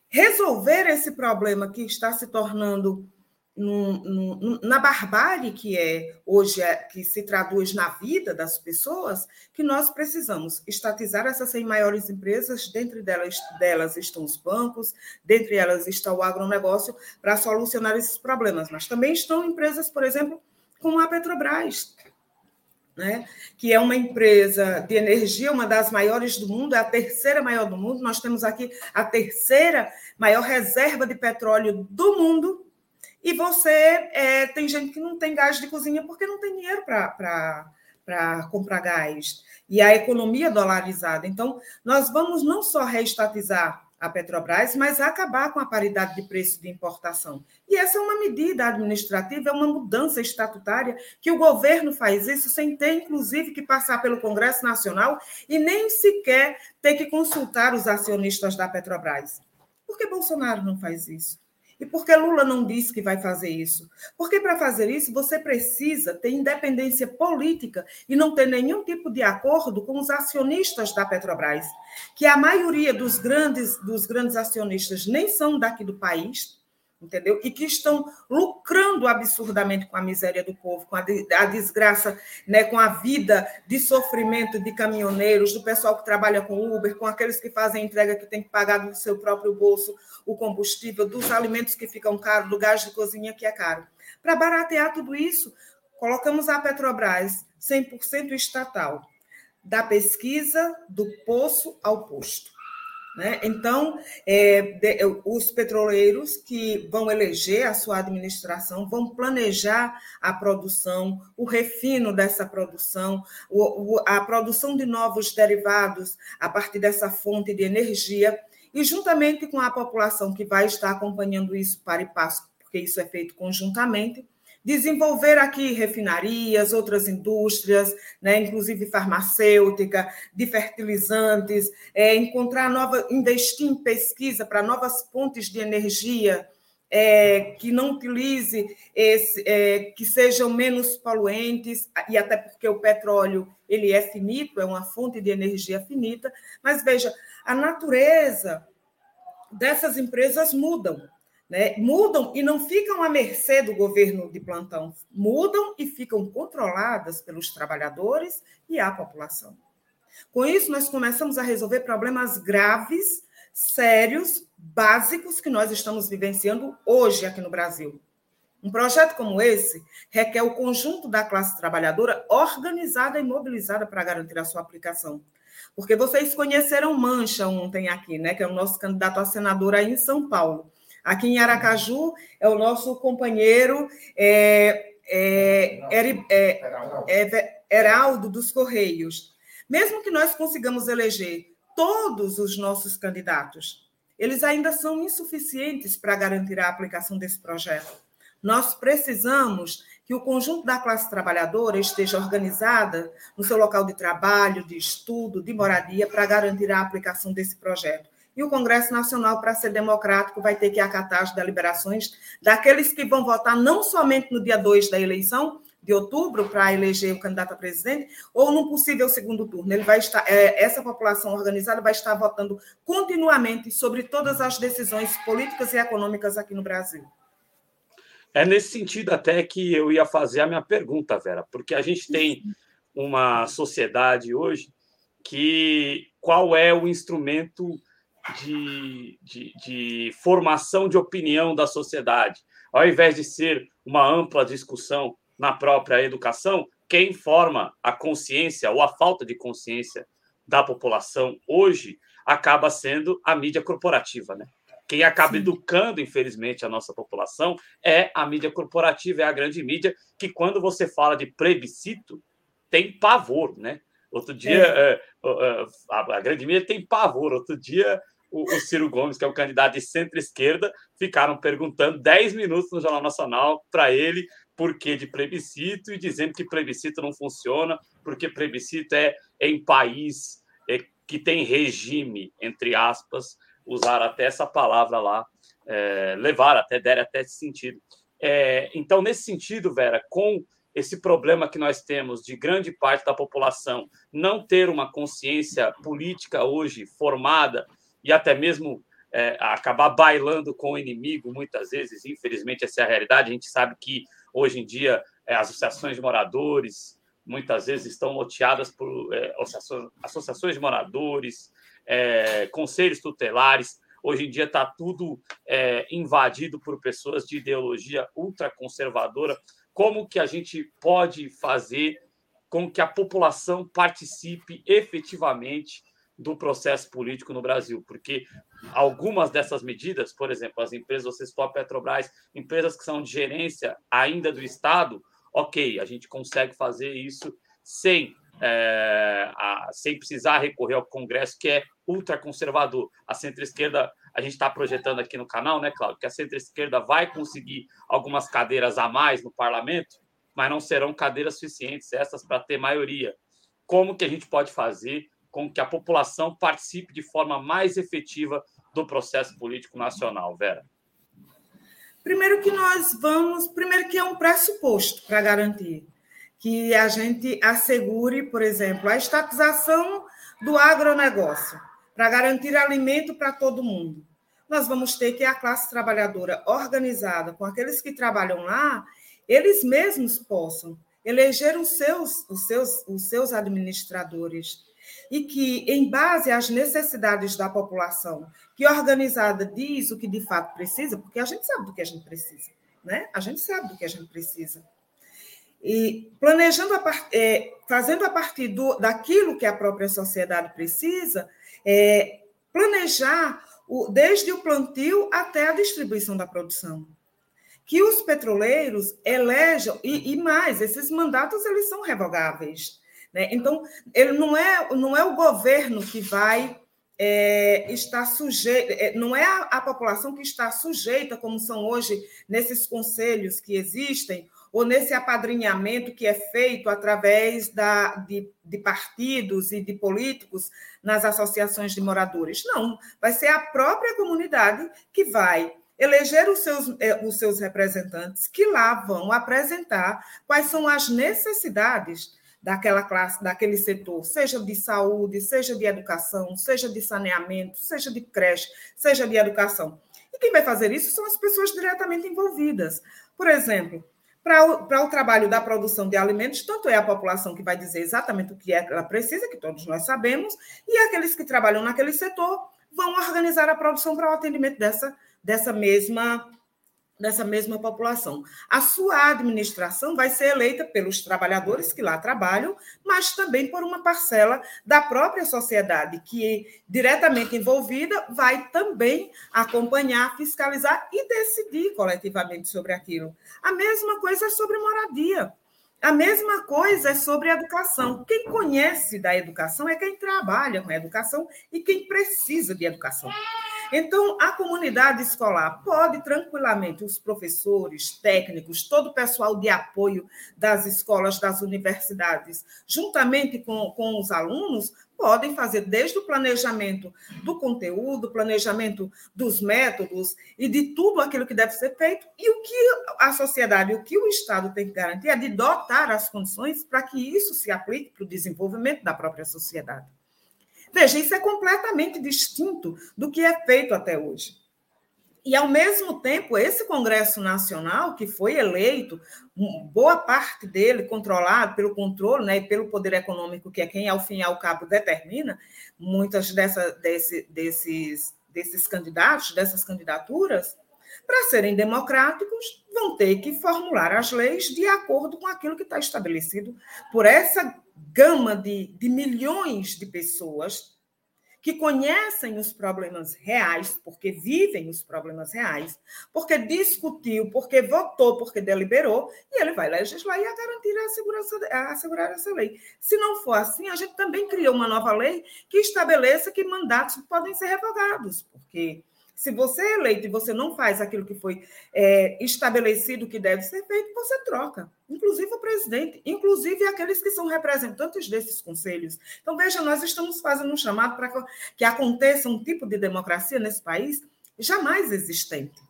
Speaker 3: resolver esse problema que está se tornando na barbárie que é hoje é, que se traduz na vida das pessoas, que nós precisamos estatizar essas 100 maiores empresas, dentre delas, delas estão os bancos, dentre elas está o agronegócio, para solucionar esses problemas. Mas também estão empresas, por exemplo, como a Petrobras, né? que é uma empresa de energia, uma das maiores do mundo, é a terceira maior do mundo. Nós temos aqui a terceira maior reserva de petróleo do mundo e você é, tem gente que não tem gás de cozinha porque não tem dinheiro para comprar gás. E a economia dolarizada. Então, nós vamos não só reestatizar a Petrobras, mas acabar com a paridade de preço de importação. E essa é uma medida administrativa, é uma mudança estatutária que o governo faz isso sem ter, inclusive, que passar pelo Congresso Nacional e nem sequer ter que consultar os acionistas da Petrobras. Por que Bolsonaro não faz isso? E por que Lula não disse que vai fazer isso? Porque para fazer isso você precisa ter independência política e não ter nenhum tipo de acordo com os acionistas da Petrobras, que a maioria dos grandes dos grandes acionistas nem são daqui do país, entendeu? E que estão lucrando absurdamente com a miséria do povo, com a, a, desgraça, né, com a vida de sofrimento de caminhoneiros, do pessoal que trabalha com Uber, com aqueles que fazem entrega que tem que pagar do seu próprio bolso o combustível, dos alimentos que ficam caros, do gás de cozinha que é caro. Para baratear tudo isso, colocamos a Petrobras 100% estatal, da pesquisa do poço ao posto. Né? Então, é, de, os petroleiros que vão eleger a sua administração vão planejar a produção, o refino dessa produção, o, o, a produção de novos derivados a partir dessa fonte de energia, e juntamente com a população que vai estar acompanhando isso para e passo, porque isso é feito conjuntamente, desenvolver aqui refinarias, outras indústrias, né, inclusive farmacêutica, de fertilizantes, é, encontrar nova, investir em pesquisa para novas fontes de energia é, que não utilize esse, é, que sejam menos poluentes e até porque o petróleo ele é finito, é uma fonte de energia finita. Mas veja, a natureza dessas empresas mudam né, mudam e não ficam à mercê do governo de plantão, mudam e ficam controladas pelos trabalhadores e a população. Com isso, nós começamos a resolver problemas graves, sérios, básicos que nós estamos vivenciando hoje aqui no Brasil. Um projeto como esse requer o conjunto da classe trabalhadora organizada e mobilizada para garantir a sua aplicação. Porque vocês conheceram Mancha ontem aqui, né, que é o nosso candidato a senador aí em São Paulo. Aqui em Aracaju é o nosso companheiro é, é, é, é, Heraldo dos Correios. Mesmo que nós consigamos eleger todos os nossos candidatos, eles ainda são insuficientes para garantir a aplicação desse projeto. Nós precisamos que o conjunto da classe trabalhadora esteja organizada no seu local de trabalho, de estudo, de moradia, para garantir a aplicação desse projeto e o Congresso Nacional, para ser democrático, vai ter que acatar as deliberações daqueles que vão votar não somente no dia 2 da eleição, de outubro, para eleger o candidato a presidente, ou num possível segundo turno. Ele vai estar, é, essa população organizada vai estar votando continuamente sobre todas as decisões políticas e econômicas aqui no Brasil.
Speaker 1: É nesse sentido até que eu ia fazer a minha pergunta, Vera, porque a gente tem uma sociedade hoje que qual é o instrumento de, de, de formação de opinião da sociedade. Ao invés de ser uma ampla discussão na própria educação, quem forma a consciência ou a falta de consciência da população hoje acaba sendo a mídia corporativa, né? Quem acaba Sim. educando, infelizmente, a nossa população é a mídia corporativa, é a grande mídia, que quando você fala de plebiscito, tem pavor, né? Outro dia, é. É, a, a grande mídia tem pavor. Outro dia, o, o Ciro Gomes, que é o candidato de centro-esquerda, ficaram perguntando 10 minutos no Jornal Nacional para ele por que de plebiscito e dizendo que plebiscito não funciona, porque plebiscito é em país é, que tem regime, entre aspas, usar até essa palavra lá, é, levar até, der até esse sentido. É, então, nesse sentido, Vera, com esse problema que nós temos de grande parte da população não ter uma consciência política hoje formada e até mesmo é, acabar bailando com o inimigo, muitas vezes, infelizmente, essa é a realidade. A gente sabe que hoje em dia é, associações de moradores muitas vezes estão loteadas por é, associações de moradores, é, conselhos tutelares. Hoje em dia está tudo é, invadido por pessoas de ideologia ultraconservadora. Como que a gente pode fazer com que a população participe efetivamente do processo político no Brasil, porque algumas dessas medidas, por exemplo, as empresas, você citou a Petrobras, empresas que são de gerência ainda do Estado, ok, a gente consegue fazer isso sem, é, a, sem precisar recorrer ao Congresso, que é ultraconservador. A centro-esquerda, a gente está projetando aqui no canal, né, Cláudio, que a centro-esquerda vai conseguir algumas cadeiras a mais no parlamento, mas não serão cadeiras suficientes essas para ter maioria. Como que a gente pode fazer com que a população participe de forma mais efetiva do processo político nacional, Vera?
Speaker 3: Primeiro que nós vamos, primeiro que é um pressuposto para garantir que a gente assegure, por exemplo, a estatização do agronegócio, para garantir alimento para todo mundo. Nós vamos ter que a classe trabalhadora organizada com aqueles que trabalham lá, eles mesmos possam eleger os seus, os seus, os seus administradores e que, em base às necessidades da população, que organizada diz o que de fato precisa, porque a gente sabe do que a gente precisa, né? A gente sabe do que a gente precisa. E planejando, a, é, fazendo a partir do, daquilo que a própria sociedade precisa, é, planejar o, desde o plantio até a distribuição da produção. Que os petroleiros elejam, e, e mais, esses mandatos eles são revogáveis. Né? Então, ele não é, não é o governo que vai é, estar sujeito, é, não é a, a, população que está sujeita, como são hoje nesses conselhos que existem, ou nesse apadrinhamento que é feito através da, de, de partidos e de políticos nas associações de moradores. Não, vai ser a própria comunidade que vai eleger os seus, é, os seus representantes, que lá vão apresentar quais são as necessidades daquela classe, daquele setor, seja de saúde, seja de educação, seja de saneamento, seja de creche, seja de educação. E quem vai fazer isso são as pessoas diretamente envolvidas. Por exemplo, para o, trabalho da produção de alimentos, tanto é a população que vai dizer exatamente o que que ela precisa, que todos nós sabemos, e aqueles que trabalham naquele setor vão organizar a produção para o atendimento dessa, dessa mesma dessa mesma população. A sua administração vai ser eleita pelos trabalhadores que lá trabalham, mas também por uma parcela da própria sociedade que diretamente envolvida vai também acompanhar, fiscalizar e decidir coletivamente sobre aquilo. A mesma coisa é sobre moradia. A mesma coisa é sobre educação. Quem conhece da educação é quem trabalha com a educação e quem precisa de educação. Então, a comunidade escolar pode tranquilamente, os professores, técnicos, todo o pessoal de apoio das escolas, das universidades, juntamente com, com os alunos, podem fazer desde o planejamento do conteúdo, planejamento dos métodos e de tudo aquilo que deve ser feito. E o que a sociedade, o que o Estado tem que garantir é de dotar as condições para que isso se aplique para o desenvolvimento da própria sociedade. Veja, isso é completamente distinto do que é feito até hoje. E, ao mesmo tempo, esse Congresso Nacional, que foi eleito, boa parte dele controlado pelo controle né, e pelo poder econômico, que é quem, ao fim e ao cabo, determina muitas dessa, desse, desses, desses candidatos, dessas candidaturas, para serem democráticos, vão ter que formular as leis de acordo com aquilo que está estabelecido por essa gama de, de milhões de pessoas que conhecem os problemas reais, porque vivem os problemas reais, porque discutiu, porque votou, porque deliberou, e ele vai legislar e a garantir a segurança, a assegurar essa lei. Se não for assim, a gente também criou uma nova lei que estabeleça que mandatos podem ser revogados, porque se você é eleito e você não faz aquilo que foi é, estabelecido que deve ser feito, você troca. Inclusive o presidente, inclusive aqueles que são representantes desses conselhos. Então, veja, nós estamos fazendo um chamado para que aconteça um tipo de democracia nesse país jamais existente.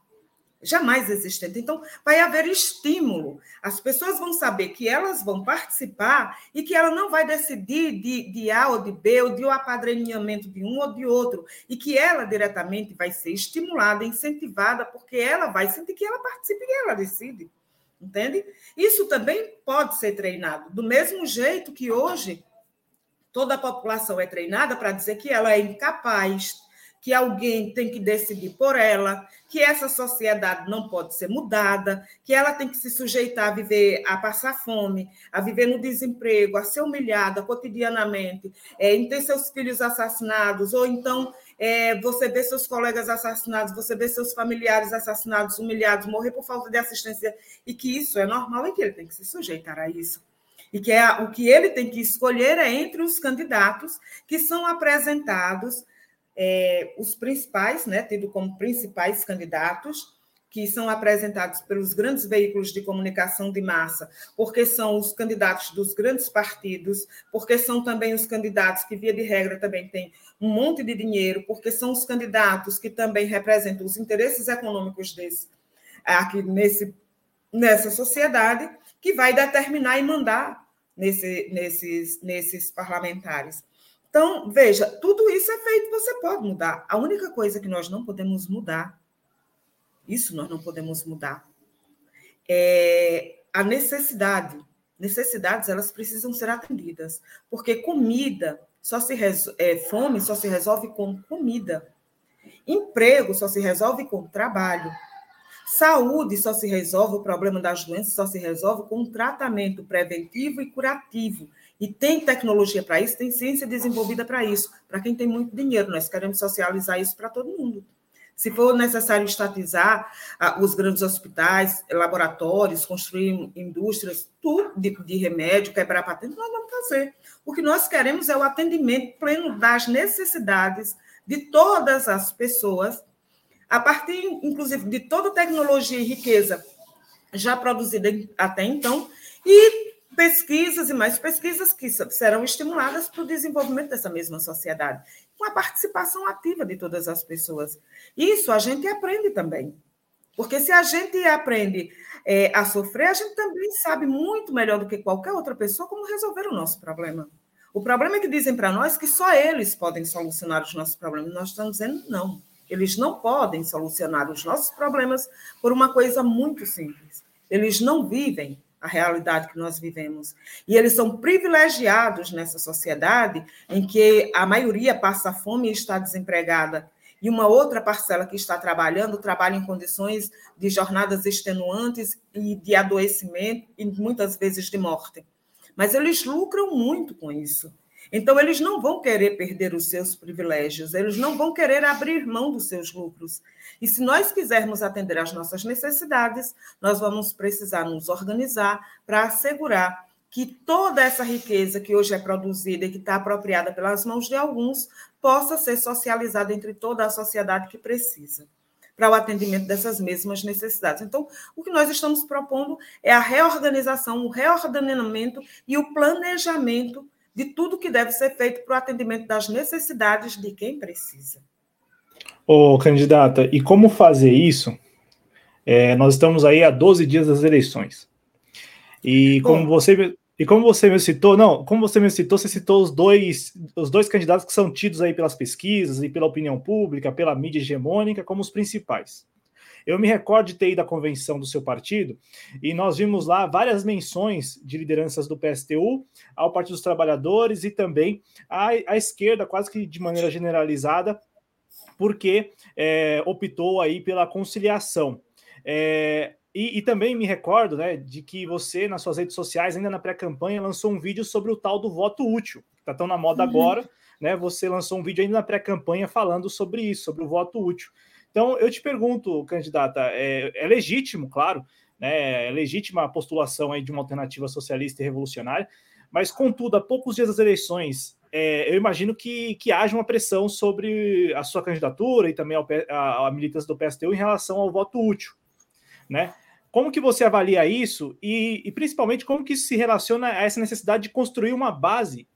Speaker 3: Jamais existente. Então, vai haver estímulo. As pessoas vão saber que elas vão participar e que ela não vai decidir de, de A ou de B, ou de um apadrinhamento de um ou de outro, e que ela diretamente vai ser estimulada, incentivada, porque ela vai sentir que ela participa e ela decide. Entende? Isso também pode ser treinado. Do mesmo jeito que hoje toda a população é treinada para dizer que ela é incapaz, que alguém tem que decidir por ela, que essa sociedade não pode ser mudada, que ela tem que se sujeitar a viver, a passar fome, a viver no desemprego, a ser humilhada cotidianamente, é, em ter seus filhos assassinados, ou então é, você vê seus colegas assassinados, você vê seus familiares assassinados, humilhados, morrer por falta de assistência, e que isso é normal e que ele tem que se sujeitar a isso. E que é, o que ele tem que escolher é entre os candidatos que são apresentados é, os principais, né, tido como principais candidatos, que são apresentados pelos grandes veículos de comunicação de massa, porque são os candidatos dos grandes partidos, porque são também os candidatos que, via de regra, também têm um monte de dinheiro, porque são os candidatos que também representam os interesses econômicos desse, aqui nesse, nessa sociedade, que vai determinar e mandar nesse, nesses, nesses parlamentares. Então, veja, tudo isso é feito, você pode mudar. A única coisa que nós não podemos mudar, isso nós não podemos mudar, é a necessidade. Necessidades, elas precisam ser atendidas, porque comida só se é, fome só se resolve com comida. Emprego só se resolve com trabalho. Saúde só se resolve, o problema das doenças só se resolve com tratamento preventivo e curativo. E tem tecnologia para isso, tem ciência desenvolvida para isso, para quem tem muito dinheiro. Nós queremos socializar isso para todo mundo. Se for necessário estatizar ah, os grandes hospitais, laboratórios, construir indústrias, tudo de, de remédio, quebrar patente, nós vamos fazer. O que nós queremos é o atendimento pleno das necessidades de todas as pessoas, a partir, inclusive, de toda tecnologia e riqueza já produzida até então, e pesquisas e mais pesquisas que serão estimuladas para o desenvolvimento dessa mesma sociedade, com a participação ativa de todas as pessoas. Isso a gente aprende também. Porque se a gente aprende é, a sofrer, a gente também sabe muito melhor do que qualquer outra pessoa como resolver o nosso problema. O problema é que dizem para nós que só eles podem solucionar os nossos problemas. Nós estamos dizendo não. Eles não podem solucionar os nossos problemas por uma coisa muito simples. Eles não vivem a realidade que nós vivemos. E eles são privilegiados nessa sociedade em que a maioria passa fome e está desempregada, e uma outra parcela que está trabalhando trabalha em condições de jornadas extenuantes e de adoecimento e muitas vezes de morte. Mas eles lucram muito com isso. Então, eles não vão querer perder os seus privilégios, eles não vão querer abrir mão dos seus lucros. E se nós quisermos atender às nossas necessidades, nós vamos precisar nos organizar para assegurar que toda essa riqueza que hoje é produzida e que está apropriada pelas mãos de alguns possa ser socializada entre toda a sociedade que precisa para o atendimento dessas mesmas necessidades. Então, o que nós estamos propondo é a reorganização, o reordenamento e o planejamento de tudo que deve ser feito para o atendimento das necessidades de quem precisa.
Speaker 2: Ô, candidata, e como fazer isso? É, nós estamos aí há 12 dias das eleições. E como você e como você me citou, não, como você me citou, você citou os dois, os dois candidatos que são tidos aí pelas pesquisas e pela opinião pública, pela mídia hegemônica, como os principais. Eu me recordo de ter ido à convenção do seu partido e nós vimos lá várias menções de lideranças do PSTU ao Partido dos Trabalhadores e também à, à esquerda, quase que de maneira generalizada, porque é, optou aí pela conciliação. É, e, e, também me recordo né, de que você, nas suas redes sociais, ainda na pré-campanha, lançou um vídeo sobre o tal do voto útil, que está tão na moda uhum. agora. Né, você lançou um vídeo ainda na pré-campanha falando sobre isso, sobre o voto útil. Então, eu te pergunto, candidata, é, é legítimo, claro, né, é legítima a postulação aí de uma alternativa socialista e revolucionária, mas, contudo, há poucos dias das eleições, é, eu imagino que, que haja uma pressão sobre a sua candidatura e também a, a militância do PSTU em relação ao voto útil, né? Como que você avalia isso e, e, principalmente como que isso se relaciona a essa necessidade de construir uma base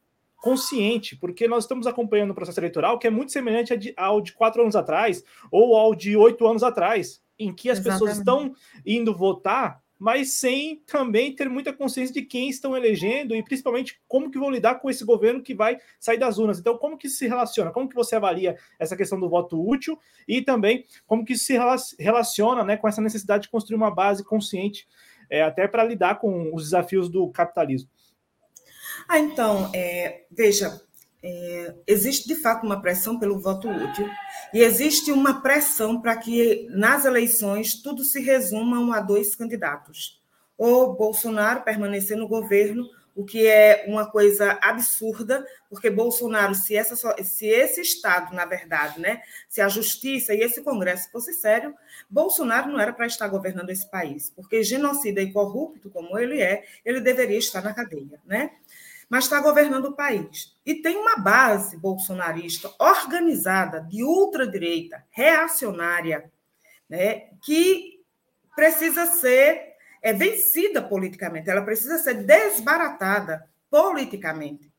Speaker 2: consciente, porque nós estamos acompanhando um processo eleitoral que é muito semelhante ao de quatro anos atrás ou ao de oito anos atrás, em que as Exatamente. pessoas estão indo votar mas sem também ter muita consciência de quem estão elegendo e principalmente como que vão lidar com esse governo que vai sair das urnas. Então, como que se relaciona? Como que você avalia essa questão do voto útil e também como que se relaciona né, com essa necessidade de construir uma base consciente é, até para lidar com os desafios do capitalismo?
Speaker 3: Ah, então, é, veja, é, existe de fato uma pressão pelo voto útil e existe uma pressão para que nas eleições tudo se resuma a dois candidatos. Ou Bolsonaro permanecer no governo, o que é uma coisa absurda, porque Bolsonaro, se, essa, se esse Estado, na verdade, né, se a justiça e esse Congresso fosse sério, Bolsonaro não era para estar governando esse país, porque genocida e corrupto como ele é, ele deveria estar na cadeia. Né? Mas está governando o país. E tem uma base bolsonarista organizada de ultradireita, reacionária, né, que precisa ser é, vencida politicamente, ela precisa ser desbaratada politicamente.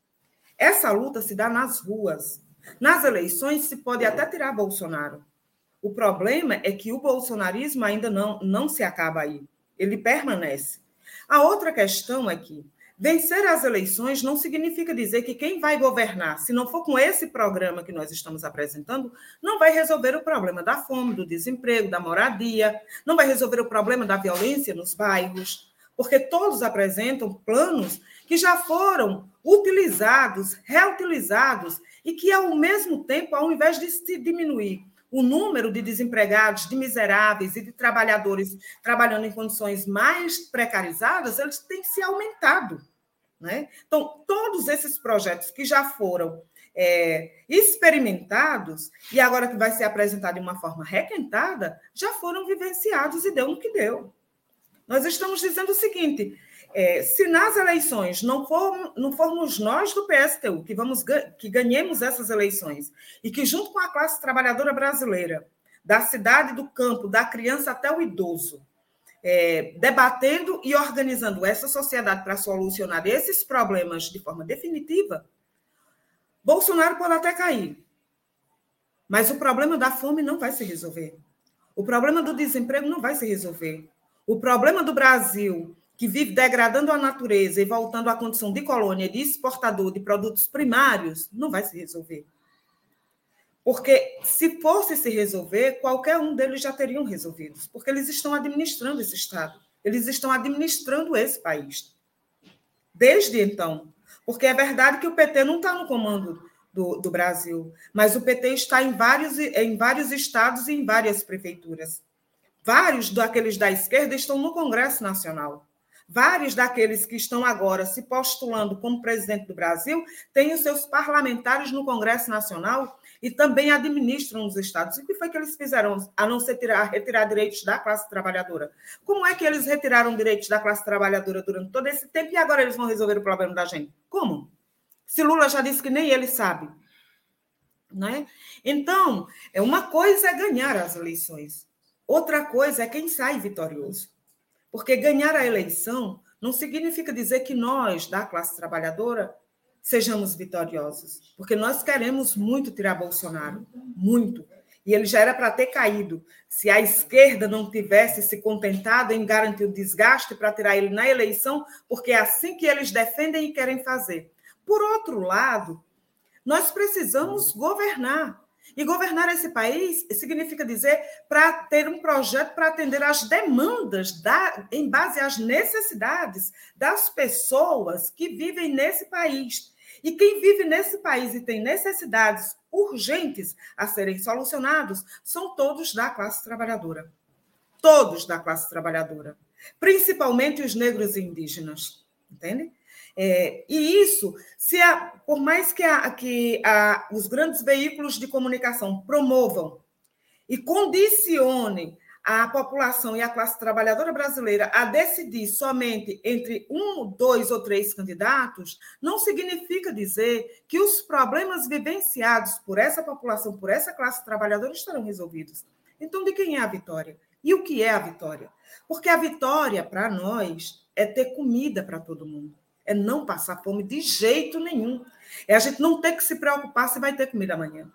Speaker 3: Essa luta se dá nas ruas. Nas eleições se pode até tirar Bolsonaro. O problema é que o bolsonarismo ainda não, não se acaba aí. Ele permanece. A outra questão é que Vencer as eleições não significa dizer que quem vai governar, se não for com esse programa que nós estamos apresentando, não vai resolver o problema da fome, do desemprego, da moradia, não vai resolver o problema da violência nos bairros, porque todos apresentam planos que já foram utilizados, reutilizados e que, ao mesmo tempo, ao invés de se diminuir o número de desempregados, de miseráveis e de trabalhadores trabalhando em condições mais precarizadas, eles têm se aumentado. Né? Então, todos esses projetos que já foram é, experimentados e agora que vai ser apresentado de uma forma requentada, já foram vivenciados e deu no que deu. Nós estamos dizendo o seguinte: é, se nas eleições não, for, não formos nós do PSTU que, vamos, que ganhemos essas eleições e que, junto com a classe trabalhadora brasileira, da cidade, do campo, da criança até o idoso, é, debatendo e organizando essa sociedade para solucionar esses problemas de forma definitiva, Bolsonaro pode até cair. Mas o problema da fome não vai se resolver. O problema do desemprego não vai se resolver. O problema do Brasil, que vive degradando a natureza e voltando à condição de colônia de exportador de produtos primários, não vai se resolver. Porque se fosse se resolver, qualquer um deles já teriam resolvidos, porque eles estão administrando esse Estado, eles estão administrando esse país. Desde então. Porque é verdade que o PT não está no comando do, do Brasil, mas o PT está em vários, em vários estados e em várias prefeituras. Vários daqueles da esquerda estão no Congresso Nacional. Vários daqueles que estão agora se postulando como presidente do Brasil têm os seus parlamentares no Congresso Nacional e também administram os estados. E o que foi que eles fizeram, a não ser tirar, retirar direitos da classe trabalhadora? Como é que eles retiraram direitos da classe trabalhadora durante todo esse tempo e agora eles vão resolver o problema da gente? Como? Se Lula já disse que nem ele sabe. Né? Então, é uma coisa é ganhar as eleições, outra coisa é quem sai vitorioso. Porque ganhar a eleição não significa dizer que nós, da classe trabalhadora, sejamos vitoriosos, porque nós queremos muito tirar Bolsonaro, muito. E ele já era para ter caído. Se a esquerda não tivesse se contentado em garantir o desgaste para tirar ele na eleição, porque é assim que eles defendem e querem fazer. Por outro lado, nós precisamos governar. E governar esse país significa dizer para ter um projeto para atender às demandas, da, em base às necessidades das pessoas que vivem nesse país. E quem vive nesse país e tem necessidades urgentes a serem solucionados são todos da classe trabalhadora. Todos da classe trabalhadora. Principalmente os negros e indígenas. Entende? É, e isso, se a, por mais que, a, que a, os grandes veículos de comunicação promovam e condicionem a população e a classe trabalhadora brasileira a decidir somente entre um, dois ou três candidatos, não significa dizer que os problemas vivenciados por essa população, por essa classe trabalhadora, estarão resolvidos. Então, de quem é a vitória? E o que é a vitória? Porque a vitória, para nós, é ter comida para todo mundo, é não passar fome de jeito nenhum. É a gente não ter que se preocupar se vai ter comida amanhã.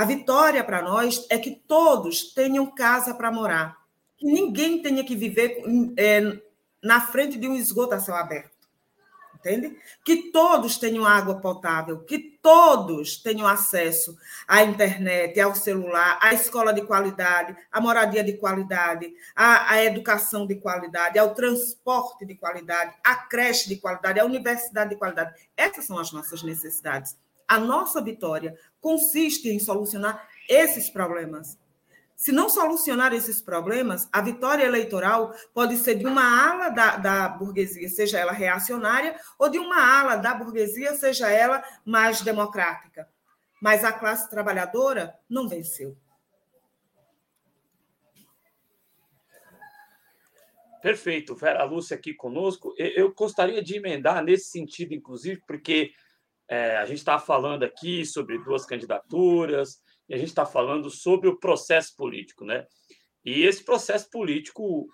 Speaker 3: A vitória para nós é que todos tenham casa para morar. que ninguém tenha que viver é, na frente de um esgoto a céu aberto entende? Que todos tenham água potável, que todos tenham acesso à internet, ao celular, à escola de qualidade, à moradia de qualidade, à, à educação de qualidade, ao transporte de qualidade, à creche de qualidade, à universidade de qualidade. Essas são as nossas necessidades. A nossa vitória consiste em solucionar esses problemas. Se não solucionar esses problemas, a vitória eleitoral pode ser de uma ala da, da burguesia, seja ela reacionária, ou de uma ala da burguesia, seja ela mais democrática. Mas a classe trabalhadora não venceu.
Speaker 1: Perfeito, Vera Lúcia aqui conosco. Eu gostaria de emendar nesse sentido, inclusive, porque é, a gente estava falando aqui sobre duas candidaturas, e a gente está falando sobre o processo político, né? E esse processo político,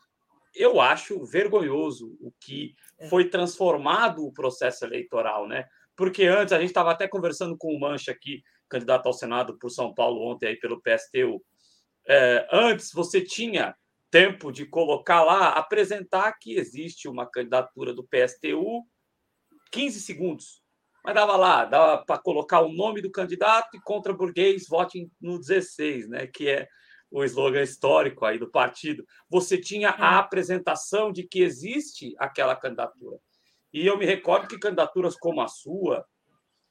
Speaker 1: eu acho vergonhoso o que é. foi transformado o processo eleitoral, né? Porque antes a gente estava até conversando com o Mancha aqui, candidato ao Senado por São Paulo ontem aí pelo PSTU. É, antes você tinha tempo de colocar lá, apresentar que existe uma candidatura do PSTU, 15 segundos. Mas dava lá, dava para colocar o nome do candidato e contra burguês vote no 16, né? Que é o slogan histórico aí do partido. Você tinha a é. apresentação de que existe aquela candidatura. E eu me recordo que candidaturas como a sua,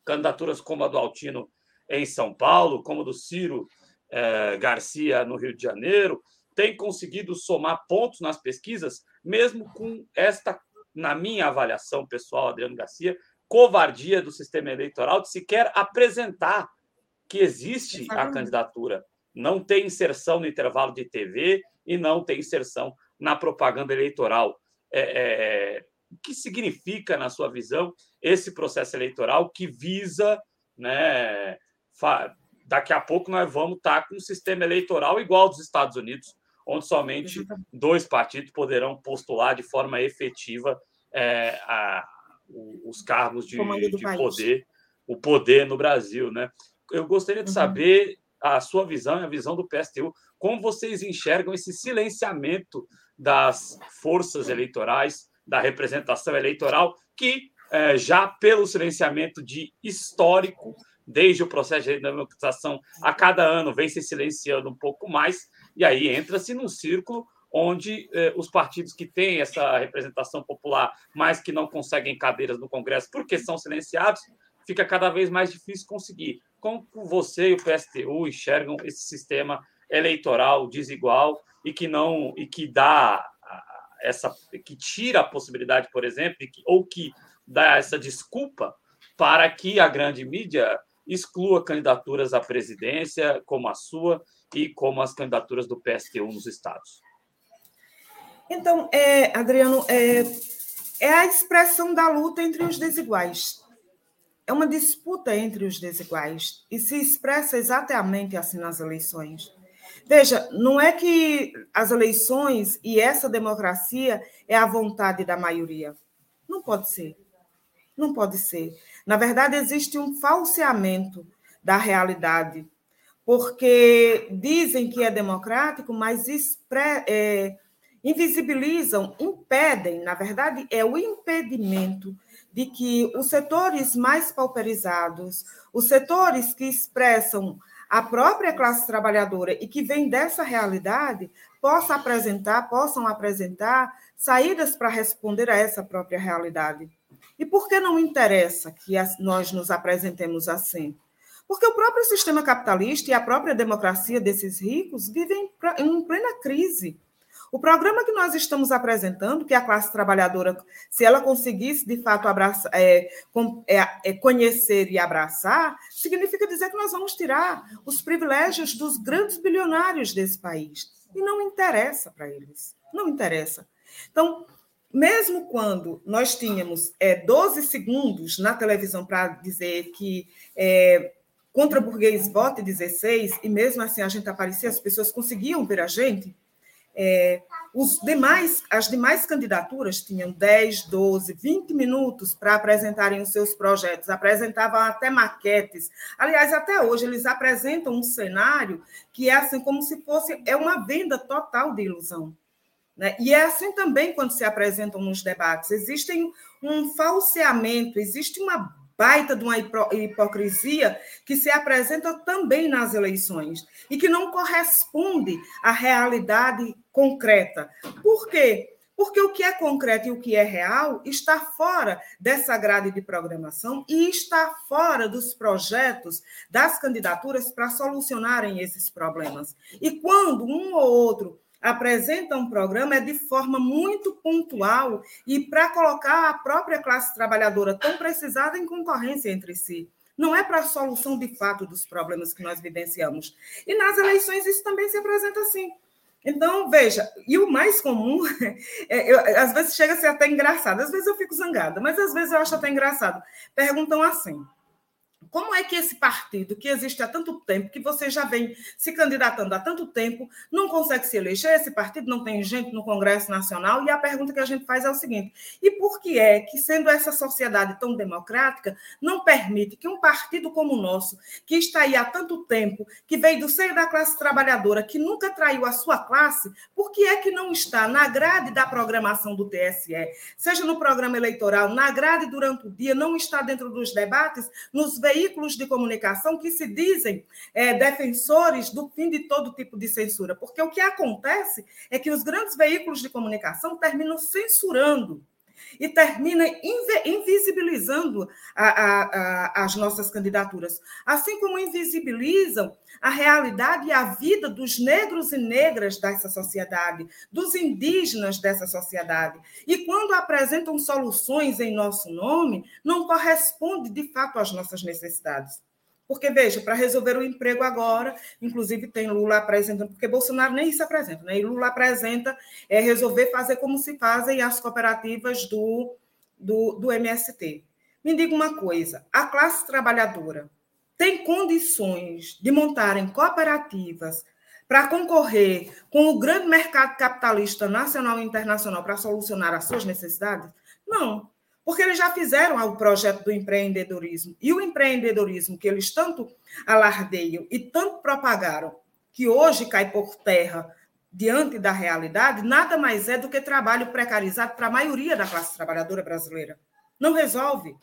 Speaker 1: candidaturas como a do Altino em São Paulo, como do Ciro eh, Garcia no Rio de Janeiro, têm conseguido somar pontos nas pesquisas, mesmo com esta, na minha avaliação pessoal, Adriano Garcia, covardia do sistema eleitoral de sequer apresentar que existe a candidatura. Não tem inserção no intervalo de TV e não tem inserção na propaganda eleitoral. É, é, o que significa, na sua visão, esse processo eleitoral que visa, né, daqui a pouco nós vamos estar com um sistema eleitoral igual ao dos Estados Unidos, onde somente dois partidos poderão postular de forma efetiva é, a, os cargos de, de poder, o poder no Brasil, né? Eu gostaria de uhum. saber a sua visão e a visão do PSTU, como vocês enxergam esse silenciamento das forças eleitorais, da representação eleitoral, que é, já pelo silenciamento de histórico, desde o processo de democratização, a cada ano vem se silenciando um pouco mais, e aí entra-se num círculo onde eh, os partidos que têm essa representação popular, mas que não conseguem cadeiras no Congresso porque são silenciados, fica cada vez mais difícil conseguir. Como você e o PSTU enxergam esse sistema eleitoral desigual e que não e que dá essa que tira a possibilidade, por exemplo, que, ou que dá essa desculpa para que a grande mídia exclua candidaturas à presidência como a sua e como as candidaturas do PSTU nos estados.
Speaker 3: Então, é, Adriano, é, é a expressão da luta entre os desiguais. É uma disputa entre os desiguais e se expressa exatamente assim nas eleições. Veja, não é que as eleições e essa democracia é a vontade da maioria. Não pode ser. Não pode ser. Na verdade, existe um falseamento da realidade, porque dizem que é democrático, mas é, invisibilizam, impedem, na verdade, é o impedimento de que os setores mais pauperizados, os setores que expressam a própria classe trabalhadora e que vêm dessa realidade, possam apresentar, possam apresentar saídas para responder a essa própria realidade. E por que não interessa que nós nos apresentemos assim? Porque o próprio sistema capitalista e a própria democracia desses ricos vivem em plena crise. O programa que nós estamos apresentando, que é a classe trabalhadora, se ela conseguisse de fato abraçar, é, é, é, conhecer e abraçar, significa dizer que nós vamos tirar os privilégios dos grandes bilionários desse país. E não interessa para eles. Não interessa. Então, mesmo quando nós tínhamos é, 12 segundos na televisão para dizer que é, contra burguês vote 16, e mesmo assim a gente aparecia, as pessoas conseguiam ver a gente, é, os demais, as demais candidaturas tinham 10, 12, 20 minutos para apresentarem os seus projetos, apresentavam até maquetes. Aliás, até hoje eles apresentam um cenário que é assim como se fosse é uma venda total de ilusão. Né? E é assim também quando se apresentam nos debates. Existem um falseamento, existe uma baita de uma hipocrisia que se apresenta também nas eleições e que não corresponde à realidade concreta. Por quê? Porque o que é concreto e o que é real está fora dessa grade de programação e está fora dos projetos das candidaturas para solucionarem esses problemas. E quando um ou outro apresenta um programa é de forma muito pontual e para colocar a própria classe trabalhadora tão precisada em concorrência entre si. Não é para a solução de fato dos problemas que nós vivenciamos. E nas eleições isso também se apresenta assim. Então, veja, e o mais comum, é, eu, às vezes chega a ser até engraçado, às vezes eu fico zangada, mas às vezes eu acho até engraçado. Perguntam assim: como é que esse partido, que existe há tanto tempo, que você já vem se candidatando há tanto tempo, não consegue se eleger? Esse partido não tem gente no Congresso Nacional? E a pergunta que a gente faz é o seguinte: e por que é que, sendo essa sociedade tão democrática, não permite que um partido como o nosso, que está aí há tanto tempo, que veio do seio da classe trabalhadora, que nunca traiu a sua classe, por que é que não está na grade da programação do TSE, seja no programa eleitoral, na grade durante o dia, não está dentro dos debates, nos veículos? Veículos de comunicação que se dizem é, defensores do fim de todo tipo de censura, porque o que acontece é que os grandes veículos de comunicação terminam censurando e termina invisibilizando a, a, a, as nossas candidaturas, assim como invisibilizam a realidade e a vida dos negros e negras dessa sociedade, dos indígenas dessa sociedade. E quando apresentam soluções em nosso nome, não corresponde de fato às nossas necessidades. Porque, veja, para resolver o emprego agora, inclusive tem Lula apresentando, porque Bolsonaro nem isso apresenta, né? E Lula apresenta é, resolver fazer como se fazem as cooperativas do, do, do MST. Me diga uma coisa: a classe trabalhadora tem condições de montarem cooperativas para concorrer com o grande mercado capitalista nacional e internacional para solucionar as suas necessidades? Não porque eles já fizeram o projeto do empreendedorismo. E o empreendedorismo que eles tanto alardeiam e tanto propagaram, que hoje cai por terra diante da realidade, nada mais é do que trabalho precarizado para a maioria da classe trabalhadora brasileira. Não resolve.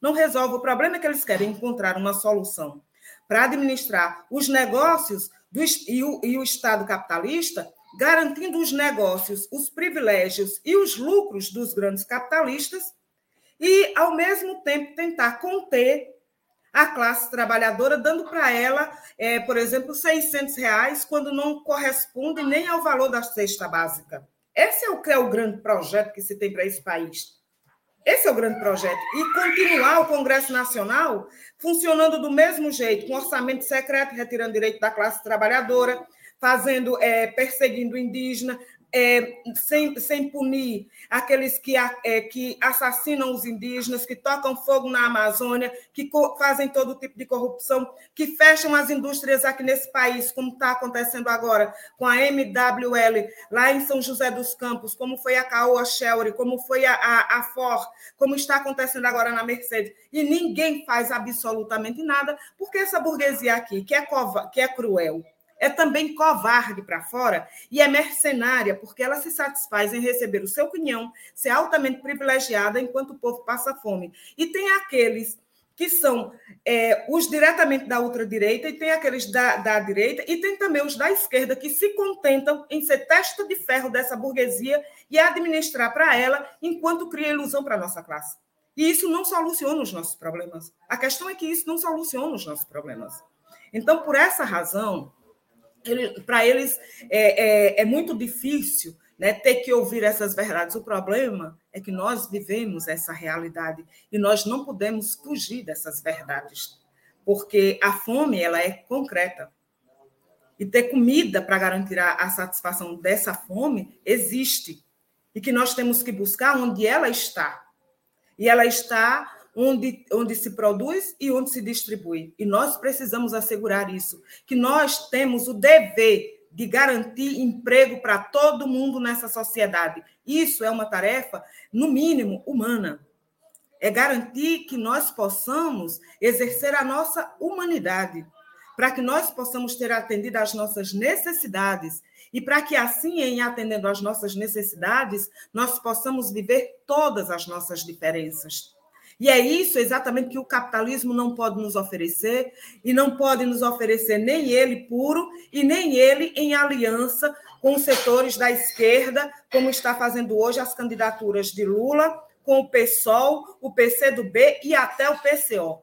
Speaker 3: Não resolve. O problema é que eles querem encontrar uma solução para administrar os negócios do, e, o, e o Estado capitalista, garantindo os negócios, os privilégios e os lucros dos grandes capitalistas e, ao mesmo tempo, tentar conter a classe trabalhadora, dando para ela, é, por exemplo, 600 reais, quando não corresponde nem ao valor da cesta básica. Esse é o é o grande projeto que se tem para esse país. Esse é o grande projeto. E continuar o Congresso Nacional funcionando do mesmo jeito, com orçamento secreto, retirando direito da classe trabalhadora, fazendo, é, perseguindo indígena, é, sem, sem punir aqueles que, é, que assassinam os indígenas, que tocam fogo na Amazônia, que fazem todo tipo de corrupção, que fecham as indústrias aqui nesse país, como está acontecendo agora com a MWL lá em São José dos Campos, como foi a Caoa Shelry, como foi a, a, a FOR, como está acontecendo agora na Mercedes. E ninguém faz absolutamente nada, porque essa burguesia aqui, que é, cova, que é cruel, é também covarde para fora e é mercenária, porque ela se satisfaz em receber o seu quinhão, ser altamente privilegiada enquanto o povo passa fome. E tem aqueles que são é, os diretamente da ultradireita, e tem aqueles da, da direita, e tem também os da esquerda, que se contentam em ser testa de ferro dessa burguesia e administrar para ela, enquanto cria ilusão para a nossa classe. E isso não soluciona os nossos problemas. A questão é que isso não soluciona os nossos problemas. Então, por essa razão, ele, para eles é, é, é, muito difícil né, ter que ouvir essas verdades. O problema é que nós vivemos essa realidade e nós não podemos fugir dessas verdades, porque a fome ela é concreta. E ter comida para garantir a, a satisfação dessa fome existe. E que nós temos que buscar onde ela está. E ela está onde, onde se produz e onde se distribui. E nós precisamos assegurar isso, que nós temos o dever de garantir emprego para todo mundo nessa sociedade. Isso é uma tarefa, no mínimo, humana. É garantir que nós possamos exercer a nossa humanidade. para que nós possamos ter atendido às nossas necessidades e para que assim, em atendendo às nossas necessidades, nós possamos viver todas as nossas diferenças. E é isso exatamente que o capitalismo não pode nos oferecer, e não pode nos oferecer nem ele puro, e nem ele em aliança com os setores da esquerda, como está fazendo hoje as candidaturas de Lula, com o PSOL, o PCdoB e até o PCO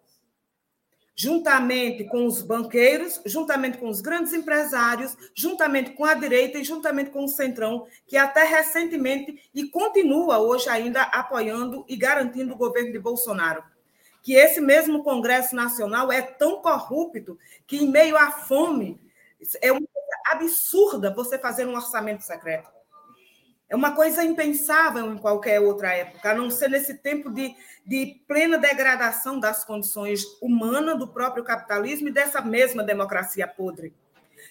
Speaker 3: juntamente com os banqueiros, juntamente com os grandes empresários, juntamente com a direita e juntamente com o Centrão, que até recentemente e continua hoje ainda apoiando e garantindo o governo de Bolsonaro. Que esse mesmo Congresso Nacional é tão corrupto que, em meio à fome, é uma coisa absurda você fazer um orçamento secreto. É uma coisa impensável em qualquer outra época, a não ser nesse tempo de, de plena degradação das condições humanas do próprio capitalismo e dessa mesma democracia podre.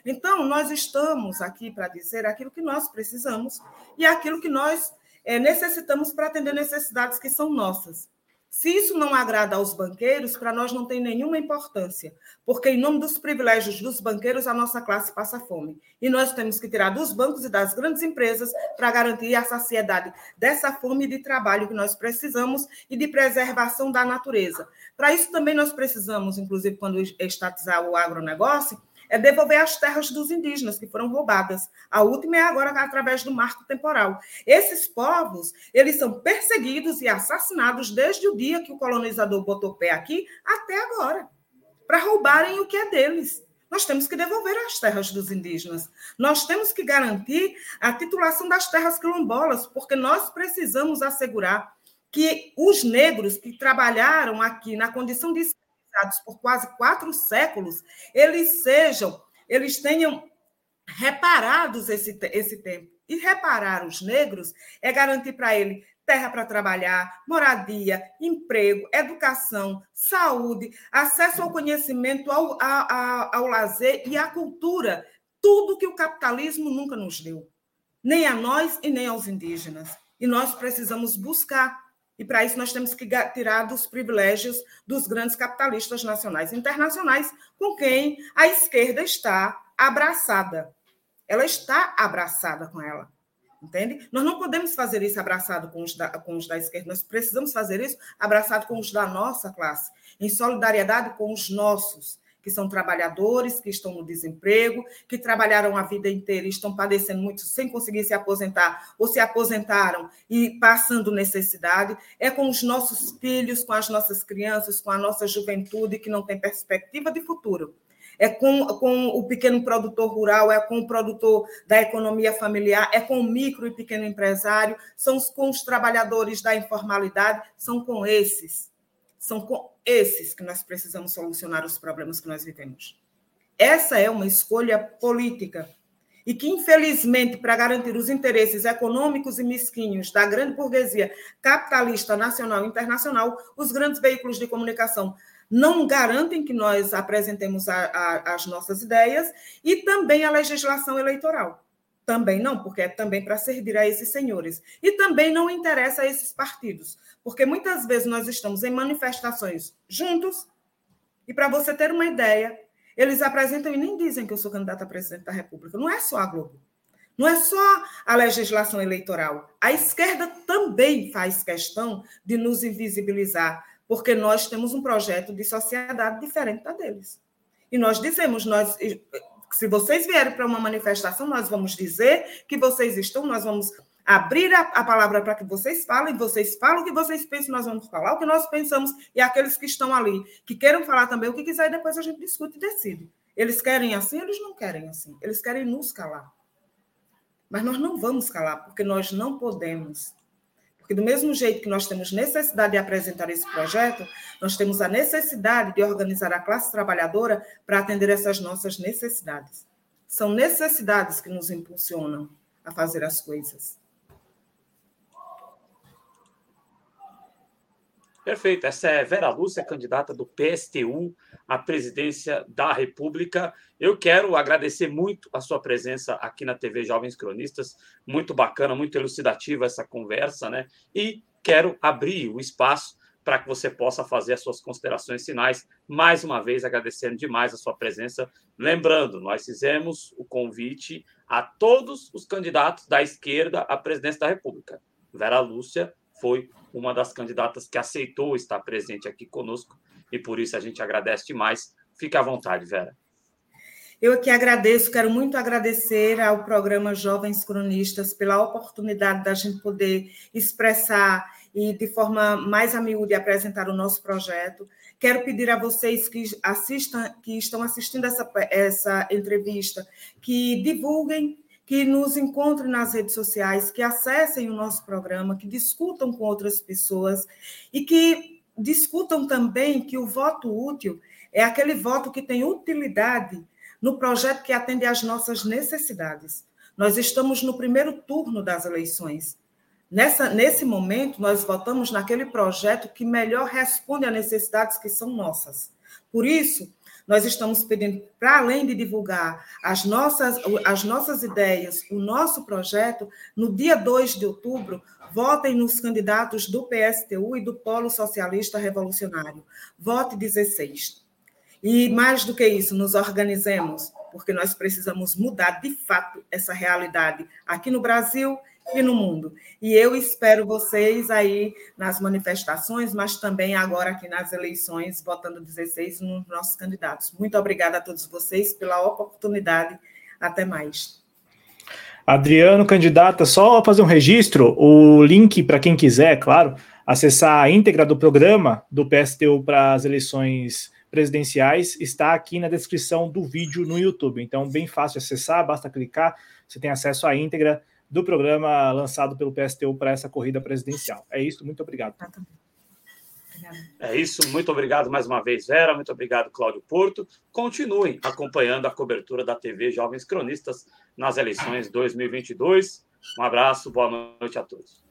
Speaker 3: Então, nós estamos aqui para dizer aquilo que nós precisamos e aquilo que nós é, necessitamos para atender necessidades que são nossas. Se isso não agrada aos banqueiros, para nós não tem nenhuma importância, porque em nome dos privilégios dos banqueiros, a nossa classe passa fome. E nós temos que tirar dos bancos e das grandes empresas para garantir a saciedade dessa fome de trabalho que nós precisamos e de preservação da natureza. Para isso também nós precisamos, inclusive quando estatizar o agronegócio, é devolver as terras dos indígenas que foram roubadas. A última é agora através do marco temporal. Esses povos, eles são perseguidos e assassinados desde o dia que o colonizador botou pé aqui até agora, para roubarem o que é deles. Nós temos que devolver as terras dos indígenas. Nós temos que garantir a titulação das terras quilombolas, porque nós precisamos assegurar que os negros que trabalharam aqui na condição de por quase quatro séculos, eles sejam, eles tenham reparados esse, esse tempo. E reparar os negros é garantir para ele terra para trabalhar, moradia, emprego, educação, saúde, acesso ao conhecimento, ao, ao, ao lazer e à cultura. Tudo que o capitalismo nunca nos deu, nem a nós e nem aos indígenas. E nós precisamos buscar e para isso nós temos que tirar dos privilégios dos grandes capitalistas nacionais e internacionais, com quem a esquerda está abraçada. Ela está abraçada com ela. Entende? Nós não podemos fazer isso abraçado com os, da, com os da esquerda, nós precisamos fazer isso abraçado com os da nossa classe, em solidariedade com os nossos que são trabalhadores, que estão no desemprego, que trabalharam a vida inteira e estão padecendo muito sem conseguir se aposentar, ou se aposentaram e passando necessidade. É com os nossos filhos, com as nossas crianças, com a nossa juventude que não tem perspectiva de futuro. É com, com o pequeno produtor rural, é com o produtor da economia familiar, é com o micro e pequeno empresário, são com os trabalhadores da informalidade, são com esses são com esses que nós precisamos solucionar os problemas que nós vivemos. Essa é uma escolha política e que, infelizmente, para garantir os interesses econômicos e mesquinhos da grande burguesia capitalista nacional e internacional, os grandes veículos de comunicação não garantem que nós apresentemos a, a, as nossas ideias e também a legislação eleitoral. Também não, porque é também para servir a esses senhores. E também não interessa a esses partidos, porque muitas vezes nós estamos em manifestações juntos, e para você ter uma ideia, eles apresentam e nem dizem que eu sou candidata a presidente da República. Não é só a Globo. Não é só a legislação eleitoral. A esquerda também faz questão de nos invisibilizar, porque nós temos um projeto de sociedade diferente da deles. E nós dizemos, nós se vocês vierem para uma manifestação, nós vamos dizer que vocês estão, nós vamos abrir a, a palavra para que vocês falem, vocês falam o que vocês pensam, nós vamos falar o que nós pensamos, e aqueles que estão ali, que queiram falar também o que quiser, depois a gente discute e decide. Eles querem assim, eles não querem assim. Eles querem nos calar. Mas nós não vamos calar, porque nós não podemos. Porque, do mesmo jeito que nós temos necessidade de apresentar esse projeto, nós temos a necessidade de organizar a classe trabalhadora para atender essas nossas necessidades. São necessidades que nos impulsionam a fazer as coisas.
Speaker 1: Perfeito. Essa é Vera Lúcia, candidata do PSTU à presidência da República. Eu quero agradecer muito a sua presença aqui na TV Jovens Cronistas. Muito bacana, muito elucidativa essa conversa, né? E quero abrir o espaço para que você possa fazer as suas considerações finais. Mais uma vez, agradecendo demais a sua presença. Lembrando, nós fizemos o convite a todos os candidatos da esquerda à presidência da República. Vera Lúcia foi uma das candidatas que aceitou estar presente aqui conosco e por isso a gente agradece demais. Fique à vontade, Vera.
Speaker 3: Eu aqui agradeço, quero muito agradecer ao programa Jovens Cronistas pela oportunidade da gente poder expressar e de forma mais a apresentar o nosso projeto. Quero pedir a vocês que assistam, que estão assistindo essa, essa entrevista, que divulguem, que nos encontrem nas redes sociais, que acessem o nosso programa, que discutam com outras pessoas e que discutam também que o voto útil é aquele voto que tem utilidade no projeto que atende às nossas necessidades. Nós estamos no primeiro turno das eleições. Nessa, nesse momento, nós votamos naquele projeto que melhor responde às necessidades que são nossas. Por isso, nós estamos pedindo, para além de divulgar as nossas, as nossas ideias, o nosso projeto, no dia 2 de outubro, votem nos candidatos do PSTU e do Polo Socialista Revolucionário. Vote 16. E mais do que isso, nos organizemos, porque nós precisamos mudar de fato essa realidade aqui no Brasil e no mundo. E eu espero vocês aí nas manifestações, mas também agora aqui nas eleições, votando 16 nos nossos candidatos. Muito obrigada a todos vocês pela oportunidade. Até mais.
Speaker 2: Adriano, candidata, só fazer um registro, o link para quem quiser, claro, acessar a íntegra do programa do PSTU para as eleições presidenciais está aqui na descrição do vídeo no YouTube. Então, bem fácil acessar, basta clicar, você tem acesso à íntegra do programa lançado pelo PSTU para essa corrida presidencial. É isso, muito obrigado.
Speaker 1: É isso, muito obrigado mais uma vez, Vera, muito obrigado, Cláudio Porto. Continuem acompanhando a cobertura da TV Jovens Cronistas nas eleições 2022. Um abraço, boa noite a todos.